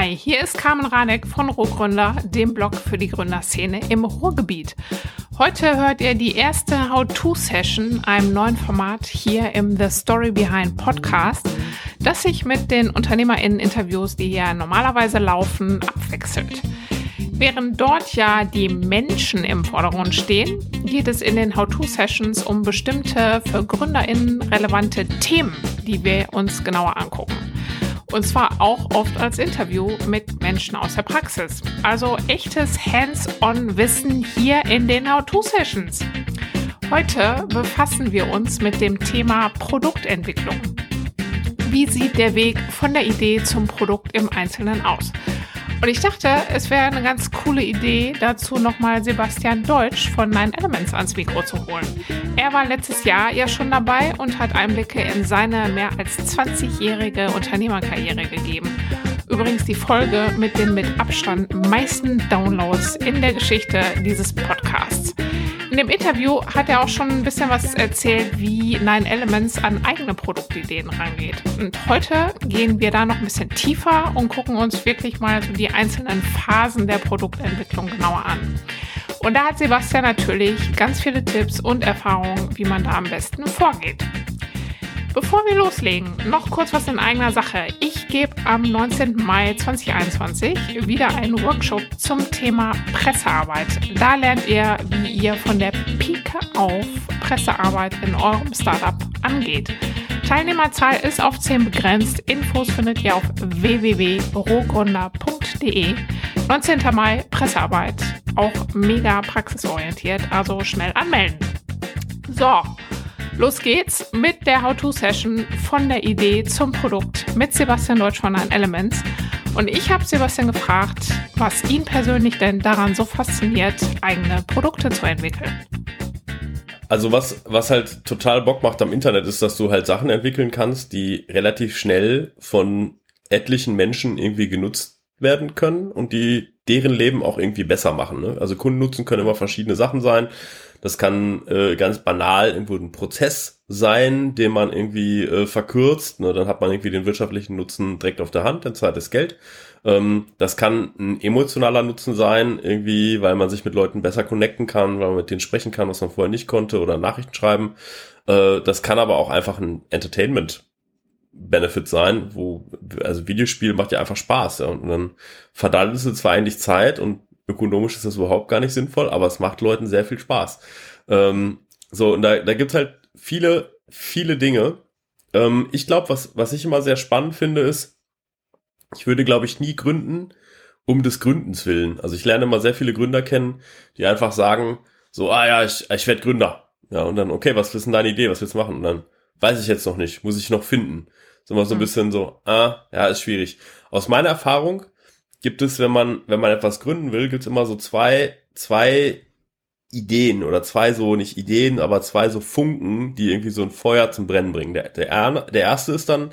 Hi, hier ist Carmen Ranek von Rohgründer, dem Blog für die Gründerszene im Ruhrgebiet. Heute hört ihr die erste How-To-Session, einem neuen Format hier im The Story Behind Podcast, das sich mit den UnternehmerInnen-Interviews, die ja normalerweise laufen, abwechselt. Während dort ja die Menschen im Vordergrund stehen, geht es in den How-To-Sessions um bestimmte für GründerInnen relevante Themen, die wir uns genauer angucken. Und zwar auch oft als Interview mit Menschen aus der Praxis. Also echtes Hands-on-Wissen hier in den How-To-Sessions. Heute befassen wir uns mit dem Thema Produktentwicklung. Wie sieht der Weg von der Idee zum Produkt im Einzelnen aus? Und ich dachte, es wäre eine ganz coole Idee, dazu nochmal Sebastian Deutsch von Nine Elements ans Mikro zu holen. Er war letztes Jahr ja schon dabei und hat Einblicke in seine mehr als 20-jährige Unternehmerkarriere gegeben. Übrigens die Folge mit den mit Abstand meisten Downloads in der Geschichte dieses Podcasts. In dem Interview hat er auch schon ein bisschen was erzählt, wie Nine Elements an eigene Produktideen rangeht. Und heute gehen wir da noch ein bisschen tiefer und gucken uns wirklich mal so die einzelnen Phasen der Produktentwicklung genauer an. Und da hat Sebastian natürlich ganz viele Tipps und Erfahrungen, wie man da am besten vorgeht. Bevor wir loslegen, noch kurz was in eigener Sache. Ich gebe am 19. Mai 2021 wieder einen Workshop zum Thema Pressearbeit. Da lernt ihr, wie ihr von der Pike auf Pressearbeit in eurem Startup angeht. Teilnehmerzahl ist auf 10 begrenzt. Infos findet ihr auf www.rohgründer.de. 19. Mai Pressearbeit. Auch mega praxisorientiert, also schnell anmelden. So, Los geht's mit der How-To-Session von der Idee zum Produkt mit Sebastian Deutsch von Nine Elements. Und ich habe Sebastian gefragt, was ihn persönlich denn daran so fasziniert, eigene Produkte zu entwickeln. Also was, was halt total Bock macht am Internet ist, dass du halt Sachen entwickeln kannst, die relativ schnell von etlichen Menschen irgendwie genutzt werden können und die deren Leben auch irgendwie besser machen. Ne? Also Kundennutzen können immer verschiedene Sachen sein. Das kann äh, ganz banal irgendwo ein Prozess sein, den man irgendwie äh, verkürzt. Ne? Dann hat man irgendwie den wirtschaftlichen Nutzen direkt auf der Hand, dann zahlt das Geld. Ähm, das kann ein emotionaler Nutzen sein, irgendwie, weil man sich mit Leuten besser connecten kann, weil man mit denen sprechen kann, was man vorher nicht konnte oder Nachrichten schreiben. Äh, das kann aber auch einfach ein Entertainment Benefit sein, wo, also Videospiel macht ja einfach Spaß, ja, und dann verdammt es zwar eigentlich Zeit und ökonomisch ist das überhaupt gar nicht sinnvoll, aber es macht Leuten sehr viel Spaß. Ähm, so, und da, da gibt's halt viele, viele Dinge. Ähm, ich glaube, was, was ich immer sehr spannend finde, ist, ich würde, glaube ich, nie gründen, um des Gründens willen. Also ich lerne immer sehr viele Gründer kennen, die einfach sagen, so, ah ja, ich, ich werde Gründer. Ja, und dann, okay, was ist denn deine Idee, was willst du machen? Und dann, weiß ich jetzt noch nicht, muss ich noch finden. So mal so ein mhm. bisschen so, ah, ja, ist schwierig. Aus meiner Erfahrung gibt es, wenn man, wenn man etwas gründen will, gibt es immer so zwei, zwei Ideen oder zwei so, nicht Ideen, aber zwei so Funken, die irgendwie so ein Feuer zum Brennen bringen. Der, der, der erste ist dann,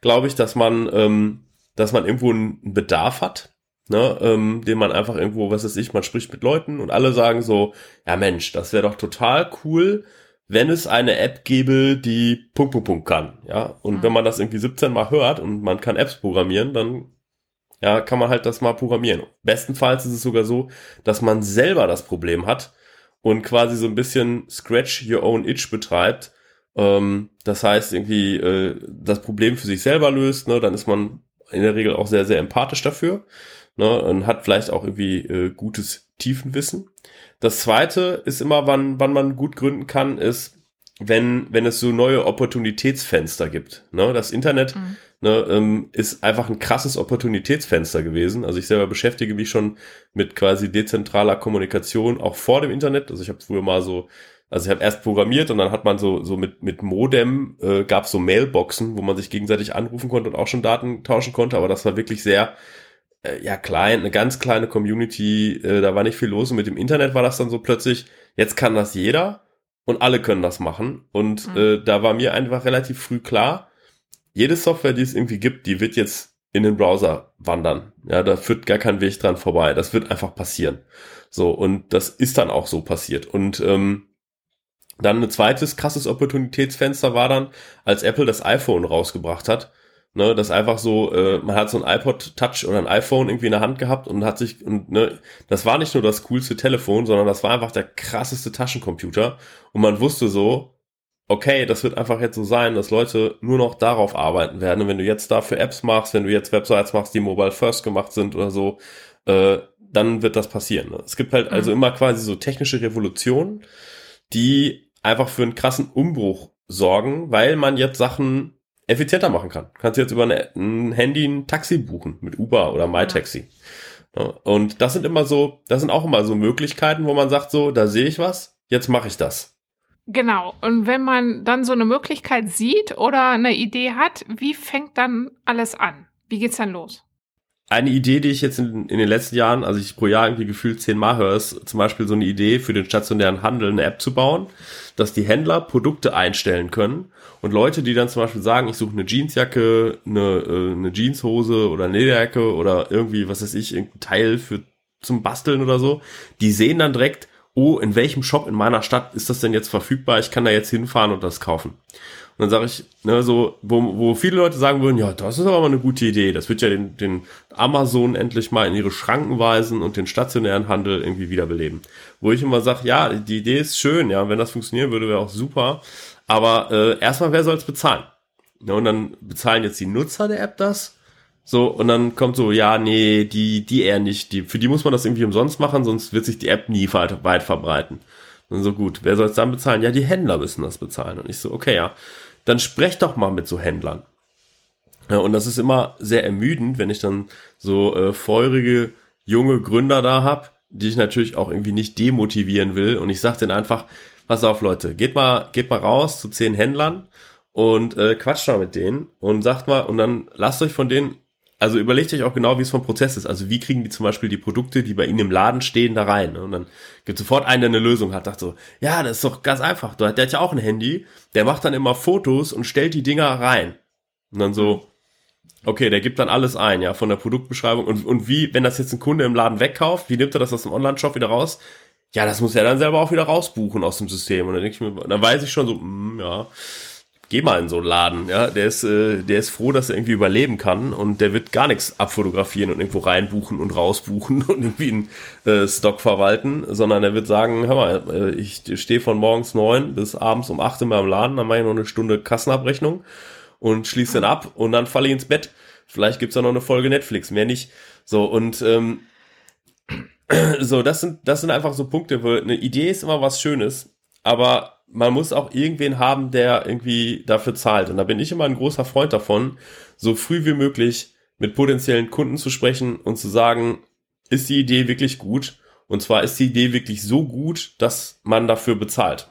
glaube ich, dass man, ähm, dass man irgendwo einen Bedarf hat, ne, ähm, den man einfach irgendwo, was weiß ich, man spricht mit Leuten und alle sagen so, ja Mensch, das wäre doch total cool, wenn es eine App gäbe, die Punkt, Punkt, Punkt kann, ja. Und mhm. wenn man das irgendwie 17 Mal hört und man kann Apps programmieren, dann ja, kann man halt das mal programmieren. Bestenfalls ist es sogar so, dass man selber das Problem hat und quasi so ein bisschen Scratch Your Own Itch betreibt. Ähm, das heißt, irgendwie äh, das Problem für sich selber löst, ne, dann ist man in der Regel auch sehr, sehr empathisch dafür ne, und hat vielleicht auch irgendwie äh, gutes Tiefenwissen. Das zweite ist immer, wann, wann man gut gründen kann, ist, wenn, wenn es so neue Opportunitätsfenster gibt. Ne? Das Internet mhm ne, ähm, ist einfach ein krasses Opportunitätsfenster gewesen. Also ich selber beschäftige mich schon mit quasi dezentraler Kommunikation auch vor dem Internet. Also ich habe früher mal so, also ich habe erst programmiert und dann hat man so so mit mit Modem äh, gab so Mailboxen, wo man sich gegenseitig anrufen konnte und auch schon Daten tauschen konnte. Aber das war wirklich sehr äh, ja klein, eine ganz kleine Community. Äh, da war nicht viel los und mit dem Internet war das dann so plötzlich. Jetzt kann das jeder und alle können das machen. Und mhm. äh, da war mir einfach relativ früh klar jede Software, die es irgendwie gibt, die wird jetzt in den Browser wandern. Ja, da führt gar kein Weg dran vorbei. Das wird einfach passieren. So, und das ist dann auch so passiert. Und ähm, dann ein zweites krasses Opportunitätsfenster war dann, als Apple das iPhone rausgebracht hat. Ne, das einfach so, äh, man hat so ein iPod Touch oder ein iPhone irgendwie in der Hand gehabt und hat sich, und ne, das war nicht nur das coolste Telefon, sondern das war einfach der krasseste Taschencomputer. Und man wusste so, okay, das wird einfach jetzt so sein, dass Leute nur noch darauf arbeiten werden. Und wenn du jetzt dafür Apps machst, wenn du jetzt Websites machst, die mobile first gemacht sind oder so, äh, dann wird das passieren. Ne? Es gibt halt also mhm. immer quasi so technische Revolutionen, die einfach für einen krassen Umbruch sorgen, weil man jetzt Sachen effizienter machen kann. Du kannst jetzt über ein Handy ein Taxi buchen mit Uber oder MyTaxi. Ja. Und das sind immer so, das sind auch immer so Möglichkeiten, wo man sagt so, da sehe ich was, jetzt mache ich das. Genau. Und wenn man dann so eine Möglichkeit sieht oder eine Idee hat, wie fängt dann alles an? Wie geht's dann los? Eine Idee, die ich jetzt in, in den letzten Jahren, also ich pro Jahr irgendwie gefühlt zehnmal höre, ist zum Beispiel so eine Idee für den stationären Handel eine App zu bauen, dass die Händler Produkte einstellen können und Leute, die dann zum Beispiel sagen, ich suche eine Jeansjacke, eine, äh, eine Jeanshose oder eine Lederjacke oder irgendwie, was weiß ich, irgendein Teil für zum Basteln oder so, die sehen dann direkt, oh, in welchem Shop in meiner Stadt ist das denn jetzt verfügbar? Ich kann da jetzt hinfahren und das kaufen. Und dann sage ich, ne, so, wo, wo viele Leute sagen würden, ja, das ist aber mal eine gute Idee. Das wird ja den, den Amazon endlich mal in ihre Schranken weisen und den stationären Handel irgendwie wiederbeleben. Wo ich immer sage, ja, die Idee ist schön, ja, wenn das funktionieren würde, wäre auch super. Aber äh, erstmal, wer soll es bezahlen? Ja, und dann bezahlen jetzt die Nutzer der App das. So, und dann kommt so, ja, nee, die, die eher nicht. Die, für die muss man das irgendwie umsonst machen, sonst wird sich die App nie weit, weit verbreiten. Und so gut, wer soll es dann bezahlen? Ja, die Händler müssen das bezahlen. Und ich so, okay, ja, dann sprecht doch mal mit so Händlern. Ja, und das ist immer sehr ermüdend, wenn ich dann so äh, feurige junge Gründer da hab, die ich natürlich auch irgendwie nicht demotivieren will. Und ich sag denen einfach, pass auf Leute, geht mal, geht mal raus zu zehn Händlern und äh, quatscht mal mit denen und sagt mal, und dann lasst euch von denen also überlegt euch auch genau, wie es vom Prozess ist. Also wie kriegen die zum Beispiel die Produkte, die bei ihnen im Laden stehen, da rein? Ne? Und dann gibt sofort einen, der eine Lösung hat. Dachte so, ja, das ist doch ganz einfach. Der hat ja auch ein Handy. Der macht dann immer Fotos und stellt die Dinger rein. Und dann so, okay, der gibt dann alles ein, ja, von der Produktbeschreibung. Und, und wie, wenn das jetzt ein Kunde im Laden wegkauft, wie nimmt er das aus dem Online-Shop wieder raus? Ja, das muss er dann selber auch wieder rausbuchen aus dem System. Und dann denke ich mir, dann weiß ich schon so, mh, ja, geh mal in so einen Laden, ja, der ist, äh, der ist froh, dass er irgendwie überleben kann und der wird gar nichts abfotografieren und irgendwo reinbuchen und rausbuchen und irgendwie einen äh, Stock verwalten, sondern er wird sagen, hör mal, äh, ich stehe von morgens neun bis abends um acht in meinem Laden, dann mache ich noch eine Stunde Kassenabrechnung und schließe dann ab und dann falle ich ins Bett. Vielleicht gibt's da noch eine Folge Netflix, mehr nicht. So, und ähm, so, das sind, das sind einfach so Punkte, wo eine Idee ist immer was Schönes, aber man muss auch irgendwen haben, der irgendwie dafür zahlt. Und da bin ich immer ein großer Freund davon, so früh wie möglich mit potenziellen Kunden zu sprechen und zu sagen, ist die Idee wirklich gut? Und zwar ist die Idee wirklich so gut, dass man dafür bezahlt.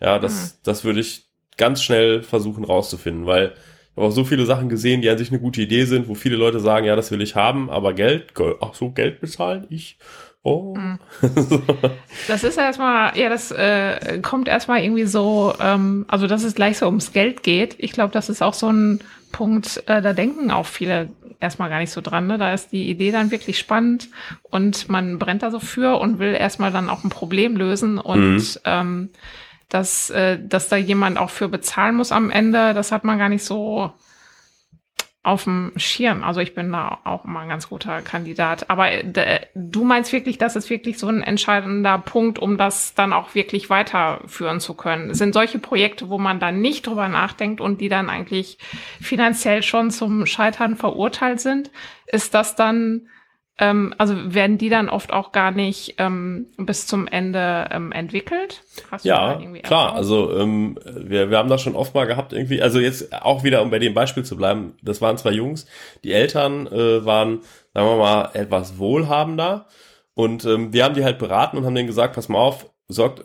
Ja, das, mhm. das würde ich ganz schnell versuchen rauszufinden, weil ich habe auch so viele Sachen gesehen, die an sich eine gute Idee sind, wo viele Leute sagen, ja, das will ich haben, aber Geld, ach so, Geld bezahlen, ich, Oh. Mhm. das ist erstmal, ja, das äh, kommt erstmal irgendwie so, ähm, also dass es gleich so ums Geld geht. Ich glaube, das ist auch so ein Punkt, äh, da denken auch viele erstmal gar nicht so dran. Ne? Da ist die Idee dann wirklich spannend und man brennt da so für und will erstmal dann auch ein Problem lösen und mhm. ähm, dass, äh, dass da jemand auch für bezahlen muss am Ende, das hat man gar nicht so auf dem Schirm. Also ich bin da auch immer ein ganz guter Kandidat. Aber äh, du meinst wirklich, das ist wirklich so ein entscheidender Punkt, um das dann auch wirklich weiterführen zu können. Es sind solche Projekte, wo man dann nicht drüber nachdenkt und die dann eigentlich finanziell schon zum Scheitern verurteilt sind. Ist das dann ähm, also werden die dann oft auch gar nicht ähm, bis zum Ende ähm, entwickelt? Hast ja, klar. Also ähm, wir, wir haben das schon oft mal gehabt irgendwie. Also jetzt auch wieder, um bei dem Beispiel zu bleiben. Das waren zwei Jungs. Die Eltern äh, waren, sagen wir mal, etwas wohlhabender. Und ähm, wir haben die halt beraten und haben denen gesagt, pass mal auf, sorgt,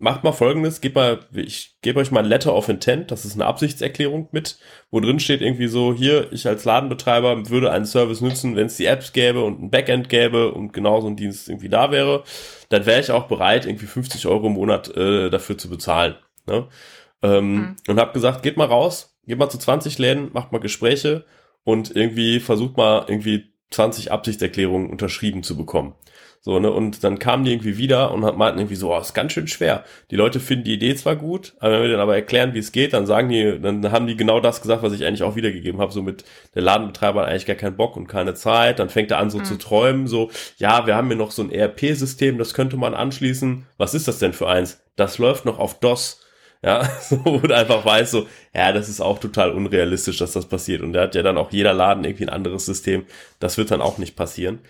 macht mal folgendes, gebt mal, ich gebe euch mal ein Letter of Intent, das ist eine Absichtserklärung mit, wo drin steht irgendwie so, hier, ich als Ladenbetreiber würde einen Service nutzen, wenn es die Apps gäbe und ein Backend gäbe und genauso ein Dienst irgendwie da wäre, dann wäre ich auch bereit, irgendwie 50 Euro im Monat äh, dafür zu bezahlen. Ne? Ähm, mhm. Und habe gesagt, geht mal raus, geht mal zu 20 Läden, macht mal Gespräche und irgendwie versucht mal irgendwie 20 Absichtserklärungen unterschrieben zu bekommen. So, ne, und dann kamen die irgendwie wieder und meinten irgendwie so, oh, ist ganz schön schwer. Die Leute finden die Idee zwar gut, aber wenn wir dann aber erklären, wie es geht, dann sagen die, dann haben die genau das gesagt, was ich eigentlich auch wiedergegeben habe, so mit der Ladenbetreiber hat eigentlich gar keinen Bock und keine Zeit, dann fängt er an so mhm. zu träumen, so, ja, wir haben hier noch so ein ERP-System, das könnte man anschließen. Was ist das denn für eins? Das läuft noch auf DOS. Ja, so, und einfach weiß so, ja, das ist auch total unrealistisch, dass das passiert. Und da hat ja dann auch jeder Laden irgendwie ein anderes System. Das wird dann auch nicht passieren.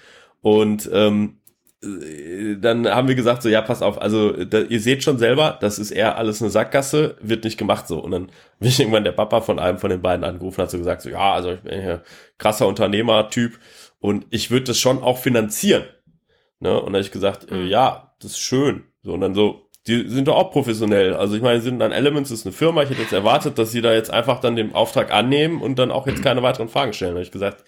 Und ähm, dann haben wir gesagt so, ja, pass auf, also da, ihr seht schon selber, das ist eher alles eine Sackgasse, wird nicht gemacht so. Und dann bin ich irgendwann der Papa von einem von den beiden angerufen, hat so gesagt so, ja, also ich bin hier krasser Unternehmer-Typ und ich würde das schon auch finanzieren. Ne? Und dann habe ich gesagt, äh, mhm. ja, das ist schön. So, und dann so, die sind doch auch professionell. Also ich meine, sind dann Elements ist eine Firma. Ich hätte jetzt erwartet, dass sie da jetzt einfach dann den Auftrag annehmen und dann auch jetzt keine weiteren Fragen stellen. Da habe ich gesagt,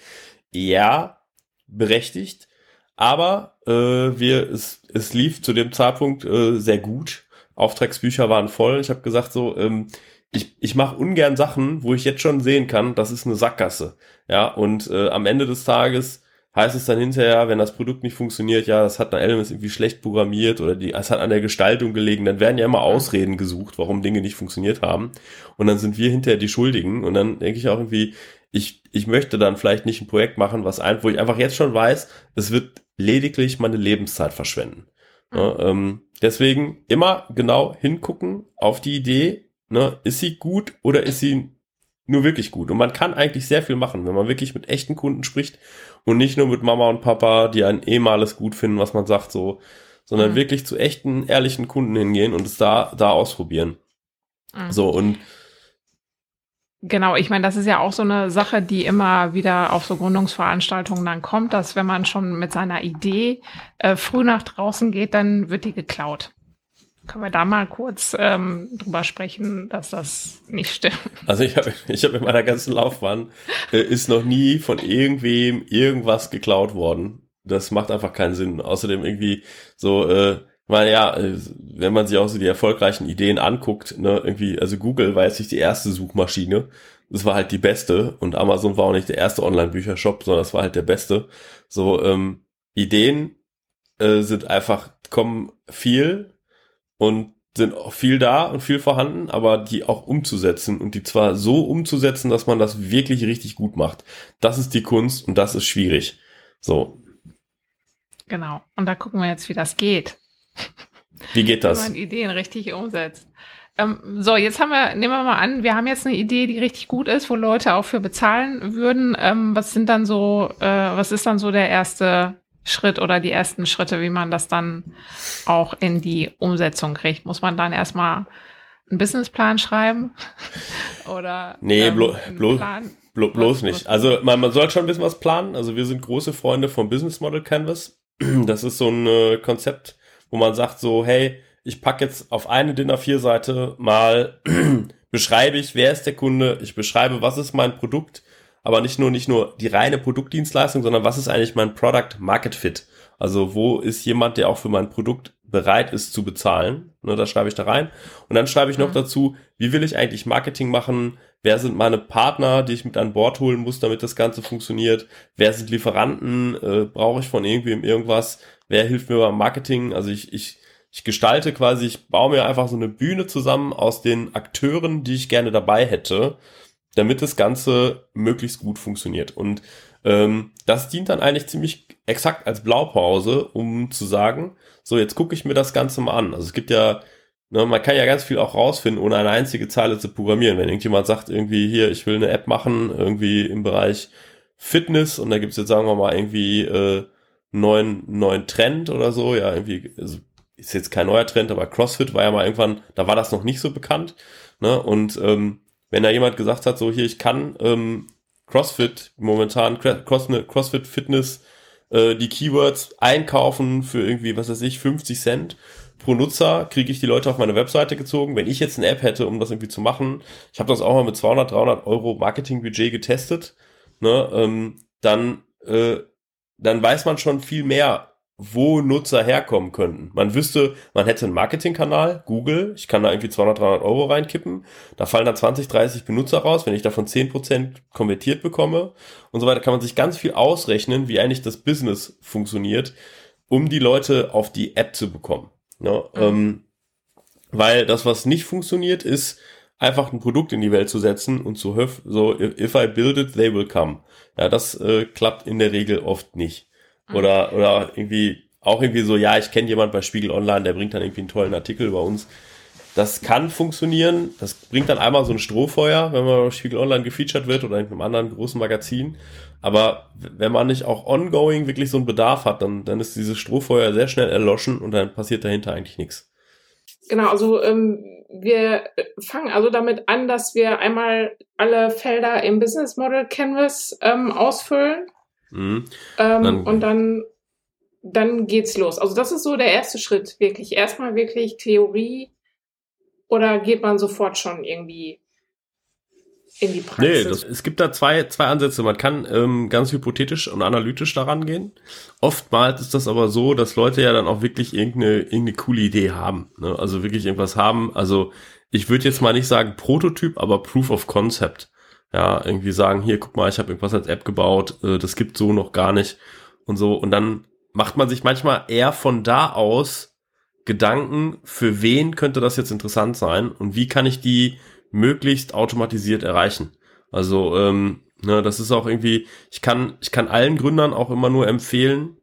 ja, berechtigt aber äh, wir, es, es lief zu dem Zeitpunkt äh, sehr gut. Auftragsbücher waren voll. Ich habe gesagt so, ähm, ich, ich mache ungern Sachen, wo ich jetzt schon sehen kann, das ist eine Sackgasse. Ja, und äh, am Ende des Tages heißt es dann hinterher, wenn das Produkt nicht funktioniert, ja, das hat ein Elements irgendwie schlecht programmiert oder die, es hat an der Gestaltung gelegen, dann werden ja immer Ausreden gesucht, warum Dinge nicht funktioniert haben. Und dann sind wir hinterher die Schuldigen. Und dann denke ich auch irgendwie, ich, ich möchte dann vielleicht nicht ein Projekt machen, was ein, wo ich einfach jetzt schon weiß, es wird lediglich meine Lebenszeit verschwenden. Mhm. Ja, ähm, deswegen immer genau hingucken auf die Idee, ne, ist sie gut oder ist sie nur wirklich gut? Und man kann eigentlich sehr viel machen, wenn man wirklich mit echten Kunden spricht und nicht nur mit Mama und Papa, die ein ehemals gut finden, was man sagt, so, sondern mhm. wirklich zu echten, ehrlichen Kunden hingehen und es da, da ausprobieren. Mhm. So, und Genau, ich meine, das ist ja auch so eine Sache, die immer wieder auf so Gründungsveranstaltungen dann kommt, dass wenn man schon mit seiner Idee äh, früh nach draußen geht, dann wird die geklaut. Können wir da mal kurz ähm, drüber sprechen, dass das nicht stimmt? Also ich habe ich hab in meiner ganzen Laufbahn äh, ist noch nie von irgendwem irgendwas geklaut worden. Das macht einfach keinen Sinn. Außerdem irgendwie so äh, meine, ja, äh, wenn man sich auch so die erfolgreichen Ideen anguckt, ne, irgendwie, also Google war jetzt nicht die erste Suchmaschine, das war halt die beste und Amazon war auch nicht der erste Online-Büchershop, sondern das war halt der beste. So, ähm, Ideen äh, sind einfach, kommen viel und sind auch viel da und viel vorhanden, aber die auch umzusetzen und die zwar so umzusetzen, dass man das wirklich richtig gut macht. Das ist die Kunst und das ist schwierig. So. Genau. Und da gucken wir jetzt, wie das geht. Wie geht das? Wenn man Ideen richtig umsetzt. Ähm, so, jetzt haben wir, nehmen wir mal an, wir haben jetzt eine Idee, die richtig gut ist, wo Leute auch für bezahlen würden. Ähm, was sind dann so, äh, was ist dann so der erste Schritt oder die ersten Schritte, wie man das dann auch in die Umsetzung kriegt? Muss man dann erstmal einen Businessplan schreiben? oder nee, ähm, blo blo blo bloß nicht. Also man, man soll schon ein bisschen was planen. Also wir sind große Freunde vom Business Model Canvas. Das ist so ein äh, Konzept, wo man sagt so, hey, ich packe jetzt auf eine DIN A4-Seite mal, beschreibe ich, wer ist der Kunde, ich beschreibe, was ist mein Produkt, aber nicht nur, nicht nur die reine Produktdienstleistung, sondern was ist eigentlich mein Product Market Fit? Also wo ist jemand, der auch für mein Produkt bereit ist zu bezahlen? Ne, das schreibe ich da rein. Und dann schreibe ich noch mhm. dazu, wie will ich eigentlich Marketing machen? Wer sind meine Partner, die ich mit an Bord holen muss, damit das Ganze funktioniert? Wer sind Lieferanten? Äh, Brauche ich von irgendwem irgendwas? wer hilft mir beim Marketing? Also ich, ich, ich gestalte quasi, ich baue mir einfach so eine Bühne zusammen aus den Akteuren, die ich gerne dabei hätte, damit das Ganze möglichst gut funktioniert. Und ähm, das dient dann eigentlich ziemlich exakt als Blaupause, um zu sagen, so jetzt gucke ich mir das Ganze mal an. Also es gibt ja, ne, man kann ja ganz viel auch rausfinden, ohne eine einzige Zeile zu programmieren. Wenn irgendjemand sagt, irgendwie hier, ich will eine App machen, irgendwie im Bereich Fitness und da gibt's jetzt, sagen wir mal, irgendwie äh, neuen, neuen Trend oder so. Ja, irgendwie, also ist jetzt kein neuer Trend, aber CrossFit war ja mal irgendwann, da war das noch nicht so bekannt. Ne? Und ähm, wenn da jemand gesagt hat, so hier, ich kann ähm, CrossFit momentan, CrossFit Fitness, äh, die Keywords einkaufen für irgendwie, was weiß ich, 50 Cent pro Nutzer, kriege ich die Leute auf meine Webseite gezogen. Wenn ich jetzt eine App hätte, um das irgendwie zu machen, ich habe das auch mal mit 200, 300 Euro Marketingbudget getestet, ne, ähm, dann äh, dann weiß man schon viel mehr, wo Nutzer herkommen könnten. Man wüsste, man hätte einen Marketingkanal, Google, ich kann da irgendwie 200, 300 Euro reinkippen, da fallen dann 20, 30 Benutzer raus, wenn ich davon 10% konvertiert bekomme und so weiter, kann man sich ganz viel ausrechnen, wie eigentlich das Business funktioniert, um die Leute auf die App zu bekommen. Ja, mhm. ähm, weil das, was nicht funktioniert, ist einfach ein Produkt in die Welt zu setzen und zu so, if I build it, they will come. Ja, das äh, klappt in der Regel oft nicht. Mhm. Oder, oder irgendwie, auch irgendwie so, ja, ich kenne jemand bei Spiegel Online, der bringt dann irgendwie einen tollen Artikel über uns. Das kann funktionieren. Das bringt dann einmal so ein Strohfeuer, wenn man bei Spiegel Online gefeatured wird oder in einem anderen großen Magazin. Aber wenn man nicht auch ongoing wirklich so einen Bedarf hat, dann, dann ist dieses Strohfeuer sehr schnell erloschen und dann passiert dahinter eigentlich nichts. Genau, also ähm, wir fangen also damit an, dass wir einmal alle Felder im Business Model Canvas ähm, ausfüllen Mhm. Ähm, dann, und dann, dann geht's los. Also das ist so der erste Schritt, wirklich. Erstmal wirklich Theorie oder geht man sofort schon irgendwie in die Praxis? Nee, das, es gibt da zwei, zwei Ansätze. Man kann ähm, ganz hypothetisch und analytisch daran gehen. Oftmals ist das aber so, dass Leute ja dann auch wirklich irgendeine, irgendeine coole Idee haben. Ne? Also wirklich irgendwas haben. Also ich würde jetzt mal nicht sagen Prototyp, aber Proof of Concept ja, irgendwie sagen, hier, guck mal, ich habe irgendwas als App gebaut, äh, das gibt so noch gar nicht und so. Und dann macht man sich manchmal eher von da aus Gedanken, für wen könnte das jetzt interessant sein und wie kann ich die möglichst automatisiert erreichen. Also, ähm, ne, das ist auch irgendwie, ich kann, ich kann allen Gründern auch immer nur empfehlen,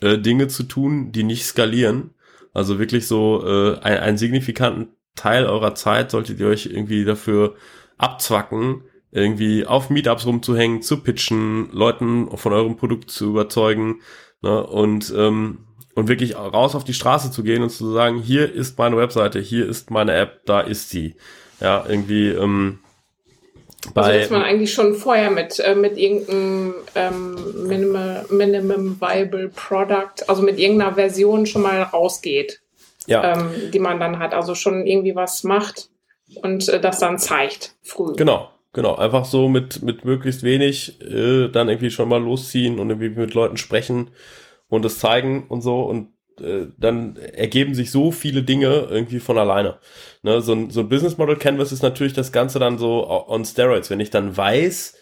äh, Dinge zu tun, die nicht skalieren. Also wirklich so äh, ein, einen signifikanten Teil eurer Zeit solltet ihr euch irgendwie dafür abzwacken, irgendwie auf Meetups rumzuhängen, zu pitchen, Leuten von eurem Produkt zu überzeugen ne, und, ähm, und wirklich raus auf die Straße zu gehen und zu sagen, hier ist meine Webseite, hier ist meine App, da ist sie. Ja, irgendwie ähm, bei, also dass man eigentlich schon vorher mit, äh, mit irgendeinem ähm, Minimal, Minimum Viable Product, also mit irgendeiner Version schon mal rausgeht, ja. ähm, die man dann hat. Also schon irgendwie was macht und äh, das dann zeigt früh. Genau, Genau, einfach so mit, mit möglichst wenig äh, dann irgendwie schon mal losziehen und irgendwie mit Leuten sprechen und es zeigen und so und äh, dann ergeben sich so viele Dinge irgendwie von alleine. Ne, so, ein, so ein Business Model Canvas ist natürlich das Ganze dann so on steroids. Wenn ich dann weiß,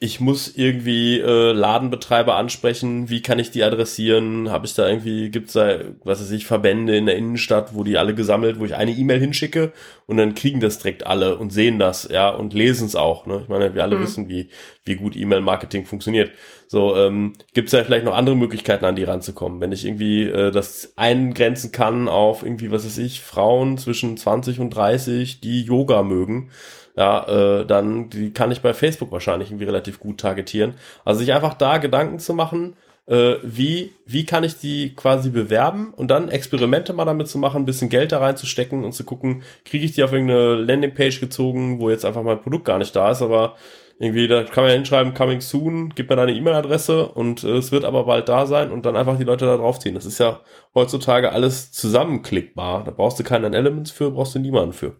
ich muss irgendwie äh, Ladenbetreiber ansprechen, wie kann ich die adressieren? Habe ich da irgendwie, gibt's da, was weiß ich, Verbände in der Innenstadt, wo die alle gesammelt, wo ich eine E-Mail hinschicke und dann kriegen das direkt alle und sehen das, ja, und lesen es auch. Ne? Ich meine, wir alle mhm. wissen, wie, wie gut E-Mail-Marketing funktioniert. So, ähm, gibt's da vielleicht noch andere Möglichkeiten, an die ranzukommen? Wenn ich irgendwie äh, das eingrenzen kann auf irgendwie, was weiß ich, Frauen zwischen 20 und 30, die Yoga mögen, ja, äh, dann die kann ich bei Facebook wahrscheinlich irgendwie relativ gut targetieren. Also sich einfach da Gedanken zu machen, äh, wie, wie kann ich die quasi bewerben und dann Experimente mal damit zu machen, ein bisschen Geld da reinzustecken und zu gucken, kriege ich die auf irgendeine Landingpage gezogen, wo jetzt einfach mein Produkt gar nicht da ist, aber irgendwie, da kann man ja hinschreiben, coming soon, gib mir deine E-Mail-Adresse und äh, es wird aber bald da sein und dann einfach die Leute da draufziehen. Das ist ja heutzutage alles zusammenklickbar. Da brauchst du keinen Elements für, brauchst du niemanden für.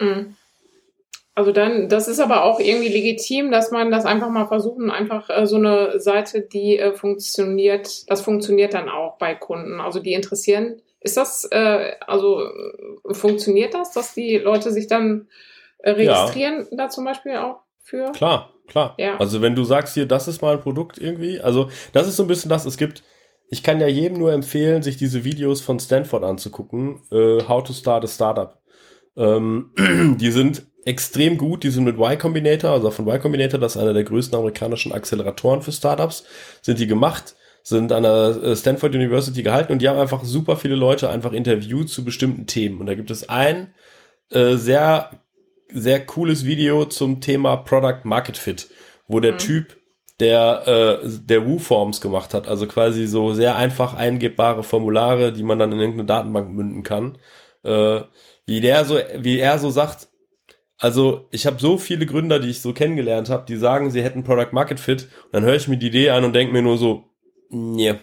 Mhm. Also dann, das ist aber auch irgendwie legitim, dass man das einfach mal versuchen, einfach äh, so eine Seite, die äh, funktioniert, das funktioniert dann auch bei Kunden. Also die interessieren. Ist das, äh, also funktioniert das, dass die Leute sich dann äh, registrieren ja. da zum Beispiel auch für? Klar, klar. Ja. Also wenn du sagst hier, das ist mal ein Produkt irgendwie, also das ist so ein bisschen das, es gibt, ich kann ja jedem nur empfehlen, sich diese Videos von Stanford anzugucken, äh, How to Start a Startup. Ähm, die sind extrem gut. Die sind mit Y Combinator, also von Y Combinator, das ist einer der größten amerikanischen Acceleratoren für Startups, sind die gemacht, sind an der äh, Stanford University gehalten und die haben einfach super viele Leute einfach interviewt zu bestimmten Themen. Und da gibt es ein äh, sehr, sehr cooles Video zum Thema Product Market Fit, wo der mhm. Typ der, äh, der Woo-Forms gemacht hat, also quasi so sehr einfach eingebbare Formulare, die man dann in irgendeine Datenbank münden kann. Äh, wie der so, wie er so sagt, also ich habe so viele Gründer, die ich so kennengelernt habe, die sagen, sie hätten Product Market Fit. Und dann höre ich mir die Idee an und denke mir nur so, nee.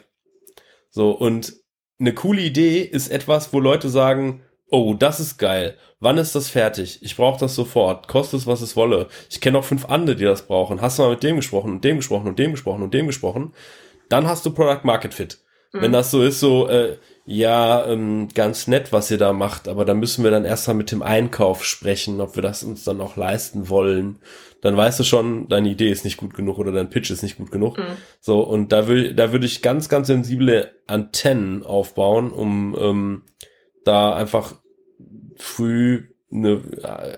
So, und eine coole Idee ist etwas, wo Leute sagen, oh, das ist geil. Wann ist das fertig? Ich brauche das sofort. Kostet es, was es wolle. Ich kenne auch fünf andere, die das brauchen. Hast du mal mit dem gesprochen und dem gesprochen und dem gesprochen und dem gesprochen? Dann hast du Product Market Fit. Mhm. Wenn das so ist, so, äh, ja, ähm, ganz nett, was ihr da macht, aber da müssen wir dann erst mal mit dem Einkauf sprechen, ob wir das uns dann auch leisten wollen. Dann weißt du schon, deine Idee ist nicht gut genug oder dein Pitch ist nicht gut genug. Mhm. So, und da will, da würde ich ganz, ganz sensible Antennen aufbauen, um ähm, da einfach früh ne,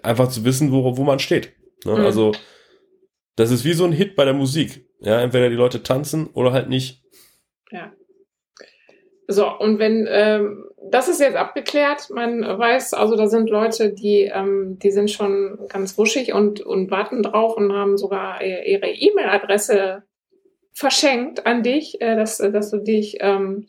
einfach zu wissen, wo, wo man steht. Ne? Mhm. Also, das ist wie so ein Hit bei der Musik. Ja, entweder die Leute tanzen oder halt nicht. Ja. So, und wenn, ähm, das ist jetzt abgeklärt, man weiß, also da sind Leute, die, ähm, die sind schon ganz wuschig und, und warten drauf und haben sogar ihre E-Mail-Adresse verschenkt an dich, äh, dass, dass du dich, ähm,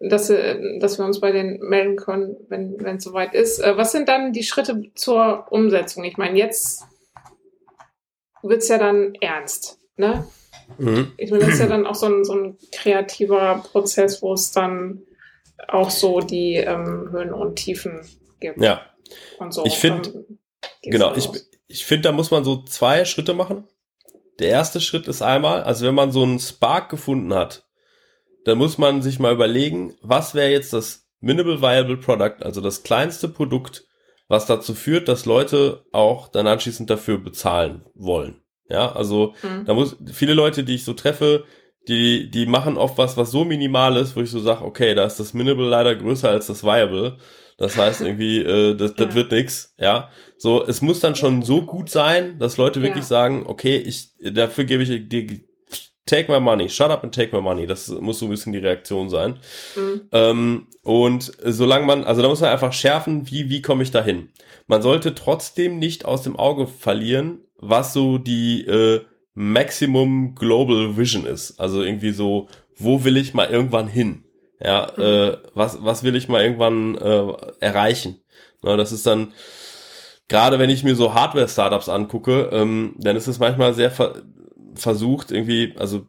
dass, äh, dass wir uns bei denen melden können, wenn es soweit ist. Äh, was sind dann die Schritte zur Umsetzung? Ich meine, jetzt wird's ja dann ernst, ne? Mhm. Ich meine, das ist ja dann auch so ein, so ein kreativer Prozess, wo es dann auch so die ähm, Höhen und Tiefen gibt. Ja. Und so. Ich finde, genau, ich, ich finde, da muss man so zwei Schritte machen. Der erste Schritt ist einmal, also wenn man so einen Spark gefunden hat, dann muss man sich mal überlegen, was wäre jetzt das Minimal Viable Product, also das kleinste Produkt, was dazu führt, dass Leute auch dann anschließend dafür bezahlen wollen. Ja, also mhm. da muss viele Leute, die ich so treffe, die die machen oft was, was so minimal ist, wo ich so sage, okay, da ist das Minimal leider größer als das Viable. Das heißt irgendwie, äh, das, das ja. wird nix. Ja, so es muss dann schon so gut sein, dass Leute wirklich ja. sagen, okay, ich dafür gebe ich dir Take my money, shut up and take my money. Das muss so ein bisschen die Reaktion sein. Mhm. Ähm, und solange man, also da muss man einfach schärfen, wie, wie komme ich da hin? Man sollte trotzdem nicht aus dem Auge verlieren, was so die äh, Maximum Global Vision ist. Also irgendwie so, wo will ich mal irgendwann hin? Ja, mhm. äh, was, was will ich mal irgendwann äh, erreichen? Na, das ist dann, gerade wenn ich mir so Hardware-Startups angucke, ähm, dann ist es manchmal sehr ver versucht, irgendwie, also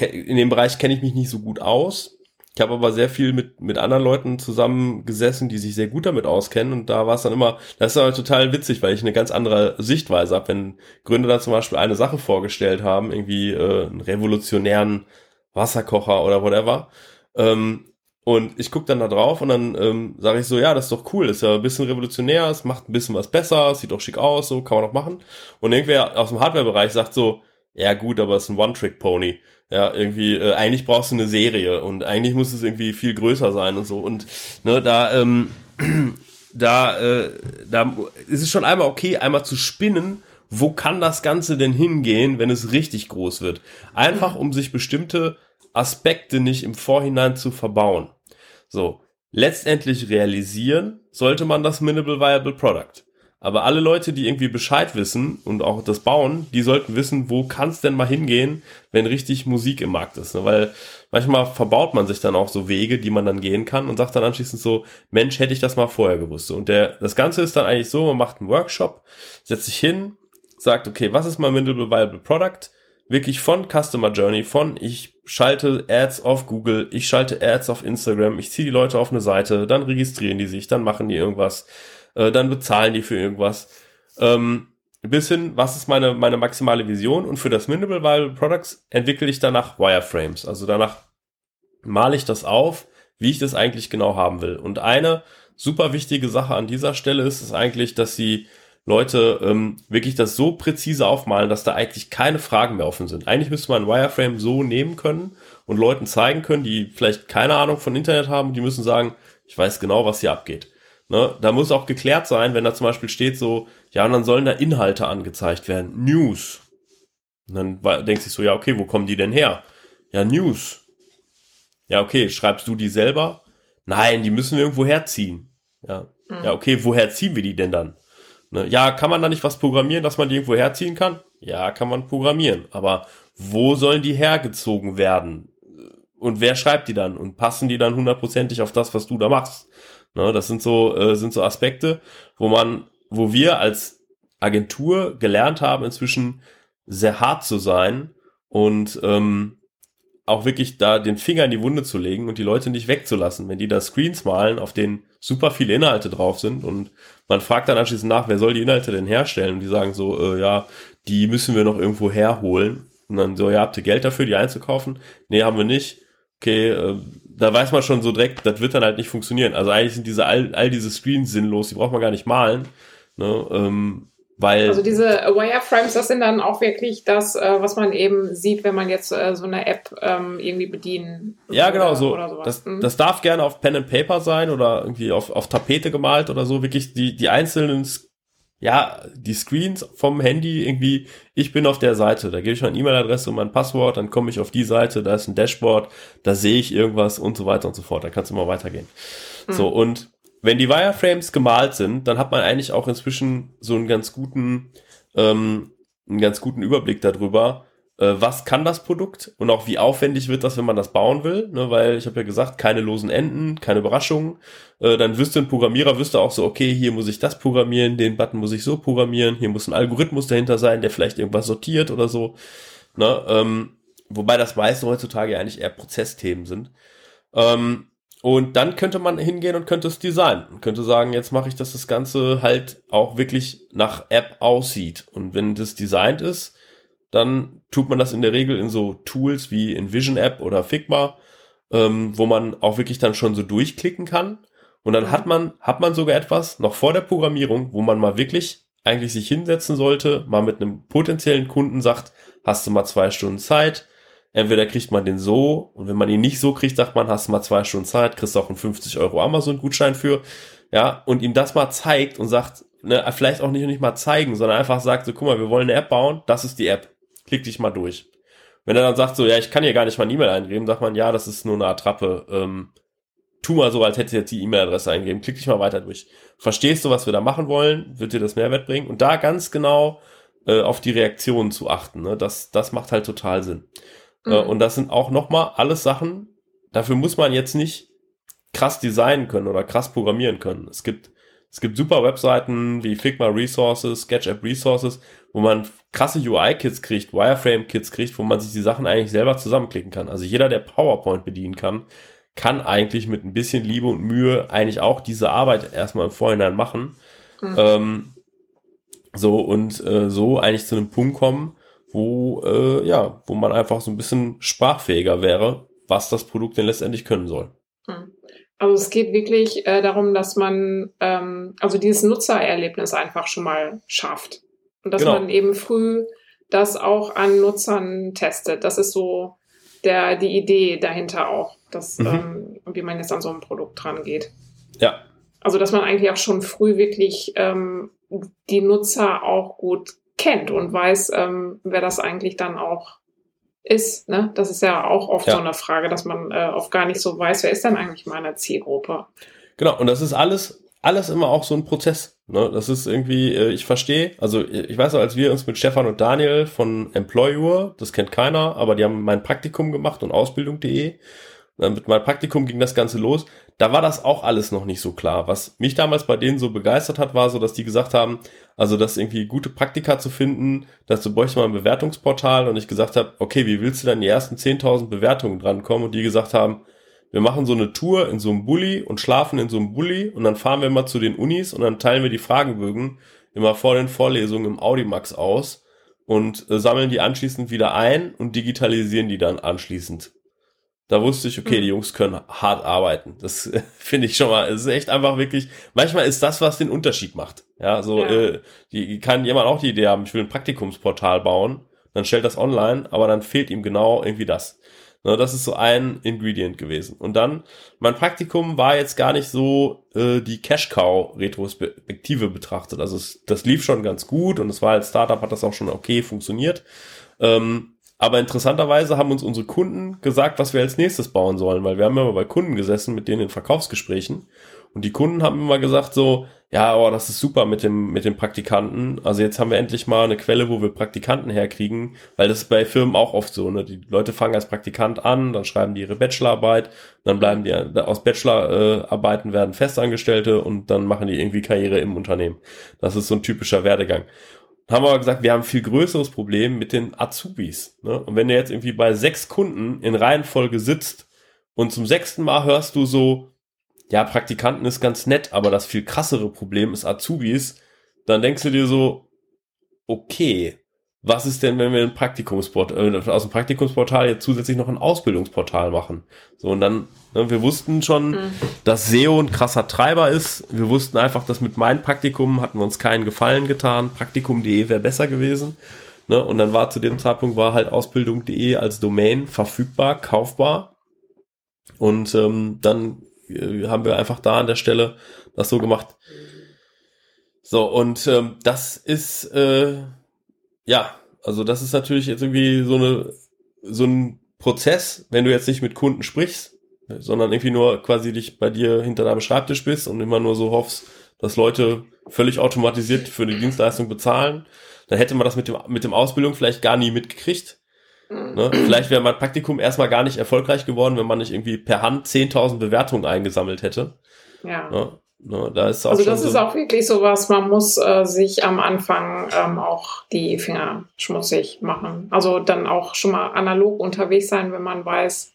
in dem Bereich kenne ich mich nicht so gut aus. Ich habe aber sehr viel mit, mit anderen Leuten zusammengesessen, die sich sehr gut damit auskennen. Und da war es dann immer, das ist aber total witzig, weil ich eine ganz andere Sichtweise habe. Wenn Gründer da zum Beispiel eine Sache vorgestellt haben, irgendwie äh, einen revolutionären Wasserkocher oder whatever, ähm, und ich gucke dann da drauf und dann ähm, sage ich so, ja, das ist doch cool, ist ja ein bisschen revolutionär, es macht ein bisschen was besser, sieht doch schick aus, so kann man auch machen. Und irgendwer aus dem Hardware-Bereich sagt so, ja gut, aber es ist ein One-Trick-Pony. Ja, irgendwie, äh, eigentlich brauchst du eine Serie und eigentlich muss es irgendwie viel größer sein und so. Und ne, da, ähm, da, äh, da ist es schon einmal okay, einmal zu spinnen, wo kann das Ganze denn hingehen, wenn es richtig groß wird? Einfach um sich bestimmte Aspekte nicht im Vorhinein zu verbauen. So, letztendlich realisieren sollte man das Minimal Viable Product. Aber alle Leute, die irgendwie Bescheid wissen und auch das bauen, die sollten wissen, wo kann es denn mal hingehen, wenn richtig Musik im Markt ist. Ne? Weil manchmal verbaut man sich dann auch so Wege, die man dann gehen kann und sagt dann anschließend so, Mensch, hätte ich das mal vorher gewusst. Und der, das Ganze ist dann eigentlich so, man macht einen Workshop, setzt sich hin, sagt, okay, was ist mein Minimal Viable Product? Wirklich von Customer Journey, von ich schalte Ads auf Google, ich schalte Ads auf Instagram, ich ziehe die Leute auf eine Seite, dann registrieren die sich, dann machen die irgendwas äh, dann bezahlen die für irgendwas. Ähm, bis hin, was ist meine, meine maximale Vision? Und für das Minimal Viable Products entwickle ich danach Wireframes. Also danach male ich das auf, wie ich das eigentlich genau haben will. Und eine super wichtige Sache an dieser Stelle ist, ist eigentlich, dass die Leute ähm, wirklich das so präzise aufmalen, dass da eigentlich keine Fragen mehr offen sind. Eigentlich müsste man ein Wireframe so nehmen können und Leuten zeigen können, die vielleicht keine Ahnung von Internet haben, die müssen sagen, ich weiß genau, was hier abgeht. Ne? Da muss auch geklärt sein, wenn da zum Beispiel steht so, ja, und dann sollen da Inhalte angezeigt werden. News. Und dann denkst du so, ja, okay, wo kommen die denn her? Ja, News. Ja, okay, schreibst du die selber? Nein, die müssen wir irgendwo herziehen. Ja, mhm. ja okay, woher ziehen wir die denn dann? Ne? Ja, kann man da nicht was programmieren, dass man die irgendwo herziehen kann? Ja, kann man programmieren. Aber wo sollen die hergezogen werden? Und wer schreibt die dann? Und passen die dann hundertprozentig auf das, was du da machst? Ne, das sind so, äh, sind so Aspekte, wo man, wo wir als Agentur gelernt haben, inzwischen sehr hart zu sein und ähm, auch wirklich da den Finger in die Wunde zu legen und die Leute nicht wegzulassen. Wenn die da Screens malen, auf denen super viele Inhalte drauf sind und man fragt dann anschließend nach, wer soll die Inhalte denn herstellen? Und die sagen so, äh, ja, die müssen wir noch irgendwo herholen. Und dann so, ja, habt ihr Geld dafür, die einzukaufen? Nee, haben wir nicht. Okay, äh, da weiß man schon so direkt, das wird dann halt nicht funktionieren. Also eigentlich sind diese all, all diese Screens sinnlos, die braucht man gar nicht malen. Ne? Ähm, weil also diese Wireframes, das sind dann auch wirklich das, äh, was man eben sieht, wenn man jetzt äh, so eine App ähm, irgendwie bedienen. Ja, genau, so. Das, mhm. das darf gerne auf Pen and Paper sein oder irgendwie auf, auf Tapete gemalt oder so. Wirklich die, die einzelnen, ja, die Screens vom Handy irgendwie, ich bin auf der Seite, da gebe ich meine E-Mail-Adresse und mein Passwort, dann komme ich auf die Seite, da ist ein Dashboard, da sehe ich irgendwas und so weiter und so fort. Da kannst du mal weitergehen. Mhm. So, und wenn die Wireframes gemalt sind, dann hat man eigentlich auch inzwischen so einen ganz guten, ähm, einen ganz guten Überblick darüber, äh, was kann das Produkt und auch wie aufwendig wird das, wenn man das bauen will, ne? weil ich habe ja gesagt, keine losen Enden, keine Überraschungen. Äh, dann wüsste ein Programmierer, wüsste auch so, okay, hier muss ich das programmieren, den Button muss ich so programmieren, hier muss ein Algorithmus dahinter sein, der vielleicht irgendwas sortiert oder so. Ne? Ähm, wobei das meiste heutzutage eigentlich eher Prozessthemen sind. Ähm, und dann könnte man hingehen und könnte es designen. Und könnte sagen, jetzt mache ich, dass das Ganze halt auch wirklich nach App aussieht. Und wenn das designt ist, dann tut man das in der Regel in so Tools wie InVision App oder Figma, ähm, wo man auch wirklich dann schon so durchklicken kann. Und dann hat man, hat man sogar etwas noch vor der Programmierung, wo man mal wirklich eigentlich sich hinsetzen sollte, mal mit einem potenziellen Kunden sagt, hast du mal zwei Stunden Zeit, Entweder kriegt man den so und wenn man ihn nicht so kriegt, sagt man, hast du mal zwei Stunden Zeit, kriegst auch einen 50 Euro Amazon-Gutschein für, ja, und ihm das mal zeigt und sagt, ne, vielleicht auch nicht, nicht mal zeigen, sondern einfach sagt so, guck mal, wir wollen eine App bauen, das ist die App, klick dich mal durch. Wenn er dann sagt so, ja, ich kann hier gar nicht mal eine E-Mail eingeben, sagt man, ja, das ist nur eine Attrappe, ähm, tu mal so, als hättest du jetzt die E-Mail-Adresse eingeben, klick dich mal weiter durch. Verstehst du, was wir da machen wollen? Wird dir das Mehrwert bringen? Und da ganz genau äh, auf die Reaktionen zu achten, ne? das, das macht halt total Sinn. Äh, mhm. und das sind auch nochmal alles Sachen, dafür muss man jetzt nicht krass designen können oder krass programmieren können. Es gibt, es gibt super Webseiten wie Figma Resources, SketchUp Resources, wo man krasse UI-Kits kriegt, Wireframe-Kits kriegt, wo man sich die Sachen eigentlich selber zusammenklicken kann. Also jeder, der PowerPoint bedienen kann, kann eigentlich mit ein bisschen Liebe und Mühe eigentlich auch diese Arbeit erstmal im Vorhinein machen. Mhm. Ähm, so und äh, so eigentlich zu einem Punkt kommen, wo, äh, ja, wo man einfach so ein bisschen sprachfähiger wäre, was das Produkt denn letztendlich können soll. Also es geht wirklich äh, darum, dass man ähm, also dieses Nutzererlebnis einfach schon mal schafft. Und dass genau. man eben früh das auch an Nutzern testet. Das ist so der, die Idee dahinter auch, dass, mhm. ähm, wie man jetzt an so ein Produkt dran geht. Ja. Also dass man eigentlich auch schon früh wirklich ähm, die Nutzer auch gut kennt und weiß, ähm, wer das eigentlich dann auch ist. Ne? Das ist ja auch oft ja. so eine Frage, dass man äh, oft gar nicht so weiß, wer ist denn eigentlich meine Zielgruppe. Genau, und das ist alles, alles immer auch so ein Prozess. Ne? Das ist irgendwie, äh, ich verstehe, also ich weiß noch, als wir uns mit Stefan und Daniel von Employer, das kennt keiner, aber die haben mein Praktikum gemacht und Ausbildung.de. Mit meinem Praktikum ging das Ganze los da war das auch alles noch nicht so klar. Was mich damals bei denen so begeistert hat, war so, dass die gesagt haben, also das irgendwie gute Praktika zu finden, dass du bräuchst mal ein Bewertungsportal und ich gesagt habe, okay, wie willst du dann die ersten 10.000 Bewertungen drankommen? Und die gesagt haben, wir machen so eine Tour in so einem Bulli und schlafen in so einem Bulli und dann fahren wir mal zu den Unis und dann teilen wir die Fragebögen immer vor den Vorlesungen im Audimax aus und äh, sammeln die anschließend wieder ein und digitalisieren die dann anschließend. Da wusste ich, okay, die Jungs können hart arbeiten. Das finde ich schon mal, es ist echt einfach wirklich, manchmal ist das, was den Unterschied macht. Ja, so, ja. Äh, die kann jemand auch die Idee haben, ich will ein Praktikumsportal bauen, dann stellt das online, aber dann fehlt ihm genau irgendwie das. Ne, das ist so ein Ingredient gewesen. Und dann, mein Praktikum war jetzt gar nicht so äh, die Cash-Cow-Retrospektive betrachtet. Also es, das lief schon ganz gut und es war als Startup, hat das auch schon okay funktioniert. Ähm, aber interessanterweise haben uns unsere Kunden gesagt, was wir als nächstes bauen sollen, weil wir haben immer bei Kunden gesessen, mit denen in Verkaufsgesprächen. Und die Kunden haben immer gesagt so, ja, oh, das ist super mit dem, mit dem Praktikanten. Also jetzt haben wir endlich mal eine Quelle, wo wir Praktikanten herkriegen, weil das ist bei Firmen auch oft so, ne? Die Leute fangen als Praktikant an, dann schreiben die ihre Bachelorarbeit, dann bleiben die, aus Bachelorarbeiten werden Festangestellte und dann machen die irgendwie Karriere im Unternehmen. Das ist so ein typischer Werdegang haben wir aber gesagt, wir haben ein viel größeres Problem mit den Azubis. Ne? Und wenn du jetzt irgendwie bei sechs Kunden in Reihenfolge sitzt und zum sechsten Mal hörst du so, ja, Praktikanten ist ganz nett, aber das viel krassere Problem ist Azubis, dann denkst du dir so, okay, was ist denn, wenn wir ein Praktikumsportal, äh, aus dem Praktikumsportal jetzt zusätzlich noch ein Ausbildungsportal machen? So, und dann, ne, wir wussten schon, mhm. dass SEO ein krasser Treiber ist. Wir wussten einfach, dass mit meinem Praktikum hatten wir uns keinen Gefallen getan. Praktikum.de wäre besser gewesen. Ne, und dann war zu dem Zeitpunkt war halt Ausbildung.de als Domain verfügbar, kaufbar. Und ähm, dann äh, haben wir einfach da an der Stelle das so gemacht. So, und ähm, das ist äh, ja, also das ist natürlich jetzt irgendwie so eine so ein Prozess, wenn du jetzt nicht mit Kunden sprichst, sondern irgendwie nur quasi dich bei dir hinter deinem Schreibtisch bist und immer nur so hoffst, dass Leute völlig automatisiert für die Dienstleistung bezahlen, dann hätte man das mit dem mit dem Ausbildung vielleicht gar nie mitgekriegt. Ne? Vielleicht wäre mein Praktikum erstmal gar nicht erfolgreich geworden, wenn man nicht irgendwie per Hand 10.000 Bewertungen eingesammelt hätte. Ja. Ne? Ne, da ist auch also das so ist auch wirklich so was, man muss äh, sich am Anfang ähm, auch die Finger schmutzig machen. Also dann auch schon mal analog unterwegs sein, wenn man weiß,